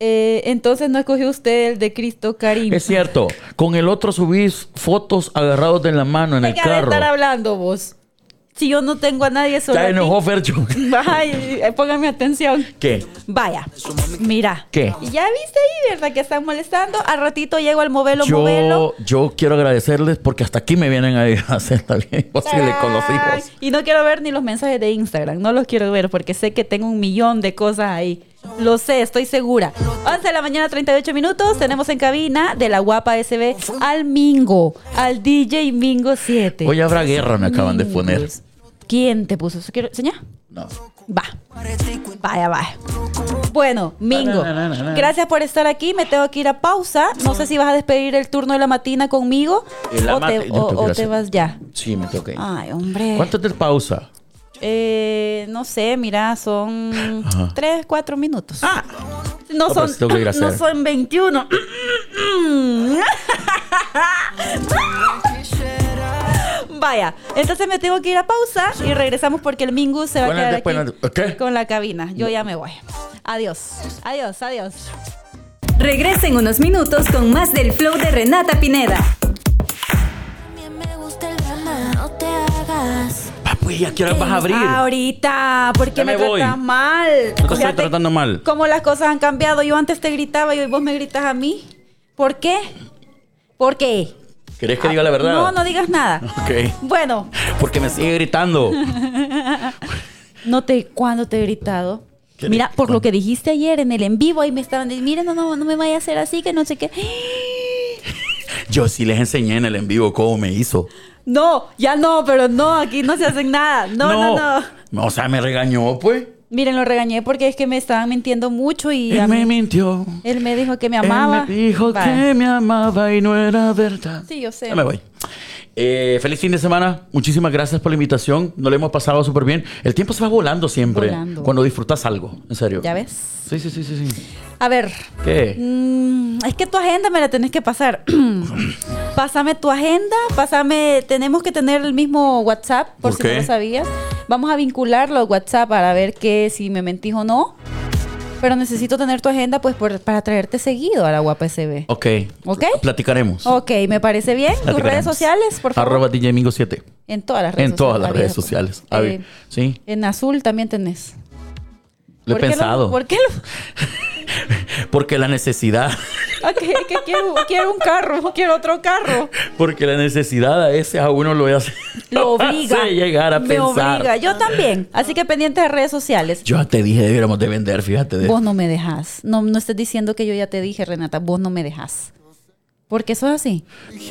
Eh, entonces no escogió usted el de Cristo Karim. Es cierto. Con el otro subís fotos agarrados de la mano en el carro. de estar hablando vos. Si yo no tengo a nadie solo. Ya enojó Fercho. Ay, eh, póngame atención. ¿Qué? Vaya, mira. ¿Qué? Ya viste ahí, ¿verdad? Que están molestando. Al ratito llego al movelo. Yo, yo quiero agradecerles porque hasta aquí me vienen a hacer vida imposible con los hijos. Y no quiero ver ni los mensajes de Instagram. No los quiero ver porque sé que tengo un millón de cosas ahí. Lo sé, estoy segura. 11 de la mañana, 38 minutos. Tenemos en cabina de la guapa SB al Mingo, al DJ Mingo 7. Hoy habrá guerra, me acaban de poner. ¿Quién te puso eso? ¿Quiero enseñar? No. Va. Vaya, vaya. Bueno, Mingo, gracias por estar aquí. Me tengo que ir a pausa. No sé si vas a despedir el turno de la matina conmigo o, te, o- o te vas ya. Sí, me toca. ir. Ay, hombre. ¿Cuánto de pausa? Eh, no sé, mira, son Ajá. 3, 4 minutos. Ah, no, No, son, pues no son 21. Vaya, entonces me tengo que ir a pausa y regresamos porque el Mingus se va a quedar después aquí con la cabina. Yo ya me voy. Adiós, adiós, adiós. Regresa en unos minutos con más del flow de Renata Pineda. También me gusta hagas. Papi, ¿a qué hora vas a abrir? Ahorita, ¿por qué Ya me, me voy. tratas mal? No te estoy tratando mal. Cómo las cosas han cambiado. Yo antes te gritaba y hoy vos me gritas a mí. ¿Por qué? ¿Por qué? ¿Querés que diga la verdad? No, no digas nada. Ok. Bueno, Porque me sigue gritando. no te, ¿cuándo te he gritado? ¿Qué Mira, por lo cuándo? que dijiste ayer en el en vivo, ahí me estaban diciendo, miren, no, no, no me vaya a hacer así, que no sé qué. Yo sí les enseñé en el en vivo cómo me hizo. No, ya no, pero no, aquí no se hacen nada. No, no, no. O sea, me regañó, pues. Miren, lo regañé porque es que me estaban mintiendo mucho y Él me mintió. él me dijo que me amaba. Él me dijo Vale. que me amaba y no era verdad. Sí, yo sé. Ya me voy. Eh, feliz fin de semana. Muchísimas gracias por la invitación. Nos lo hemos pasado súper bien. El tiempo se va volando siempre. Volando. Cuando disfrutas algo. En serio. ¿Ya ves? Sí, sí, sí, sí. sí. A ver, ¿Qué? mm, es que tu agenda me la tenés que pasar. pásame tu agenda, pásame, tenemos que tener el mismo WhatsApp, por, ¿Por si qué? no lo sabías. Vamos a vincularlo a WhatsApp para ver que si me mentís o no. Pero necesito tener tu agenda pues por- para traerte seguido a la Guapa SB. Ok. ¿Ok? Platicaremos. Ok, me parece bien. Tus redes sociales, por favor. Arroba DJ Mingo 7. En todas las redes En todas sociales. las redes sociales. Eh, sí. En azul también tenés. Lo he ¿Por qué pensado. ¿Por qué lo.? Porque la necesidad. Ok, que quiero, quiero un carro, quiero otro carro. Porque la necesidad a veces a uno lo hace, Lo obliga. hace llegar a me pensar. obliga. Yo también. Así que pendiente de redes sociales. Yo ya te dije, debiéramos de vender, fíjate. De... Vos no me dejas. No, no estés diciendo que yo ya te dije, Renata. Vos no me dejas. Porque eso es así.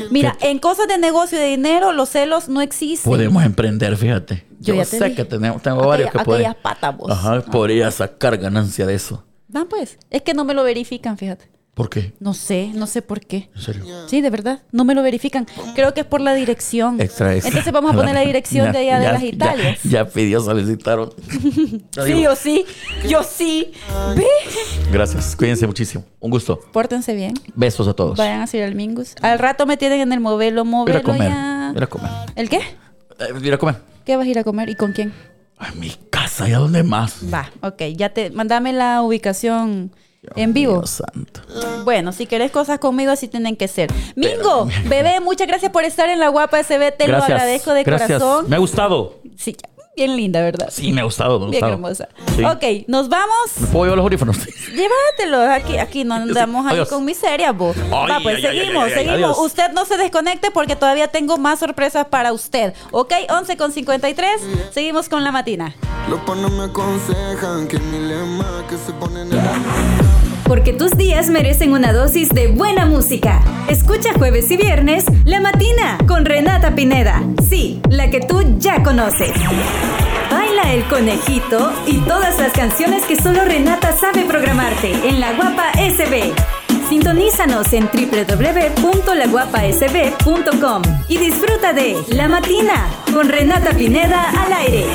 Mira, en cosas de negocio y de dinero, los celos no existen. Podemos emprender, fíjate. Yo Yo, ya te sé dije. que tenemos, tengo Aquella- varios que pueden. aquellas patas, vos. Ajá, Ah. podría sacar ganancia de eso. Va, pues. Es que no me lo verifican, fíjate. ¿Por qué? No sé, no sé por qué. En serio. Sí, de verdad. No me lo verifican. Creo que es por la dirección. Extra, extra. Entonces vamos a poner la dirección Ya, de allá de ya, las ya, Italias. Ya, pidió, solicitaron. Ya Sí digo. o sí. Yo sí. Ve. Gracias, cuídense muchísimo. Un gusto. Pórtense bien. Besos a todos. Vayan a ir al Mingus. Al rato me tienen en el modelo, Ir a modelo comer. ya. A comer. ¿El qué? Eh, Ir a comer. ¿Qué vas a ir a comer y con quién? A mi casa, ¿y a dónde más? Va, ok. Ya te, mandame la ubicación en vivo. Dios santo. Bueno, si querés cosas conmigo, así tienen que ser. Mingo, bebé, muchas gracias por estar en la guapa SB. Te lo agradezco de Gracias. corazón. Me ha gustado. Sí, bien linda, ¿verdad? Sí, me ha gustado. Me ha Bien gustado. hermosa. Sí. Ok, nos vamos. ¿Me puedo llevar los audífonos? Llévatelos. Aquí, aquí no andamos ahí Adiós. con miseria, vos. Ay, Va, pues ay, ay, seguimos, ay, ay, seguimos. adiós. Usted no se desconecte porque todavía tengo más sorpresas para usted. Ok, 11 con 53. Seguimos con la matina. Los panos me aconsejan que mi lema que se ponen en Porque tus días merecen una dosis de buena música. Escucha jueves y viernes La Matina con Renata Pineda. Sí, la que tú ya conoces. Baila el conejito y todas las canciones que solo Renata sabe programarte en La Guapa SB. Sintonízanos en www.laguapasb.com y disfruta de La Matina con Renata Pineda al aire.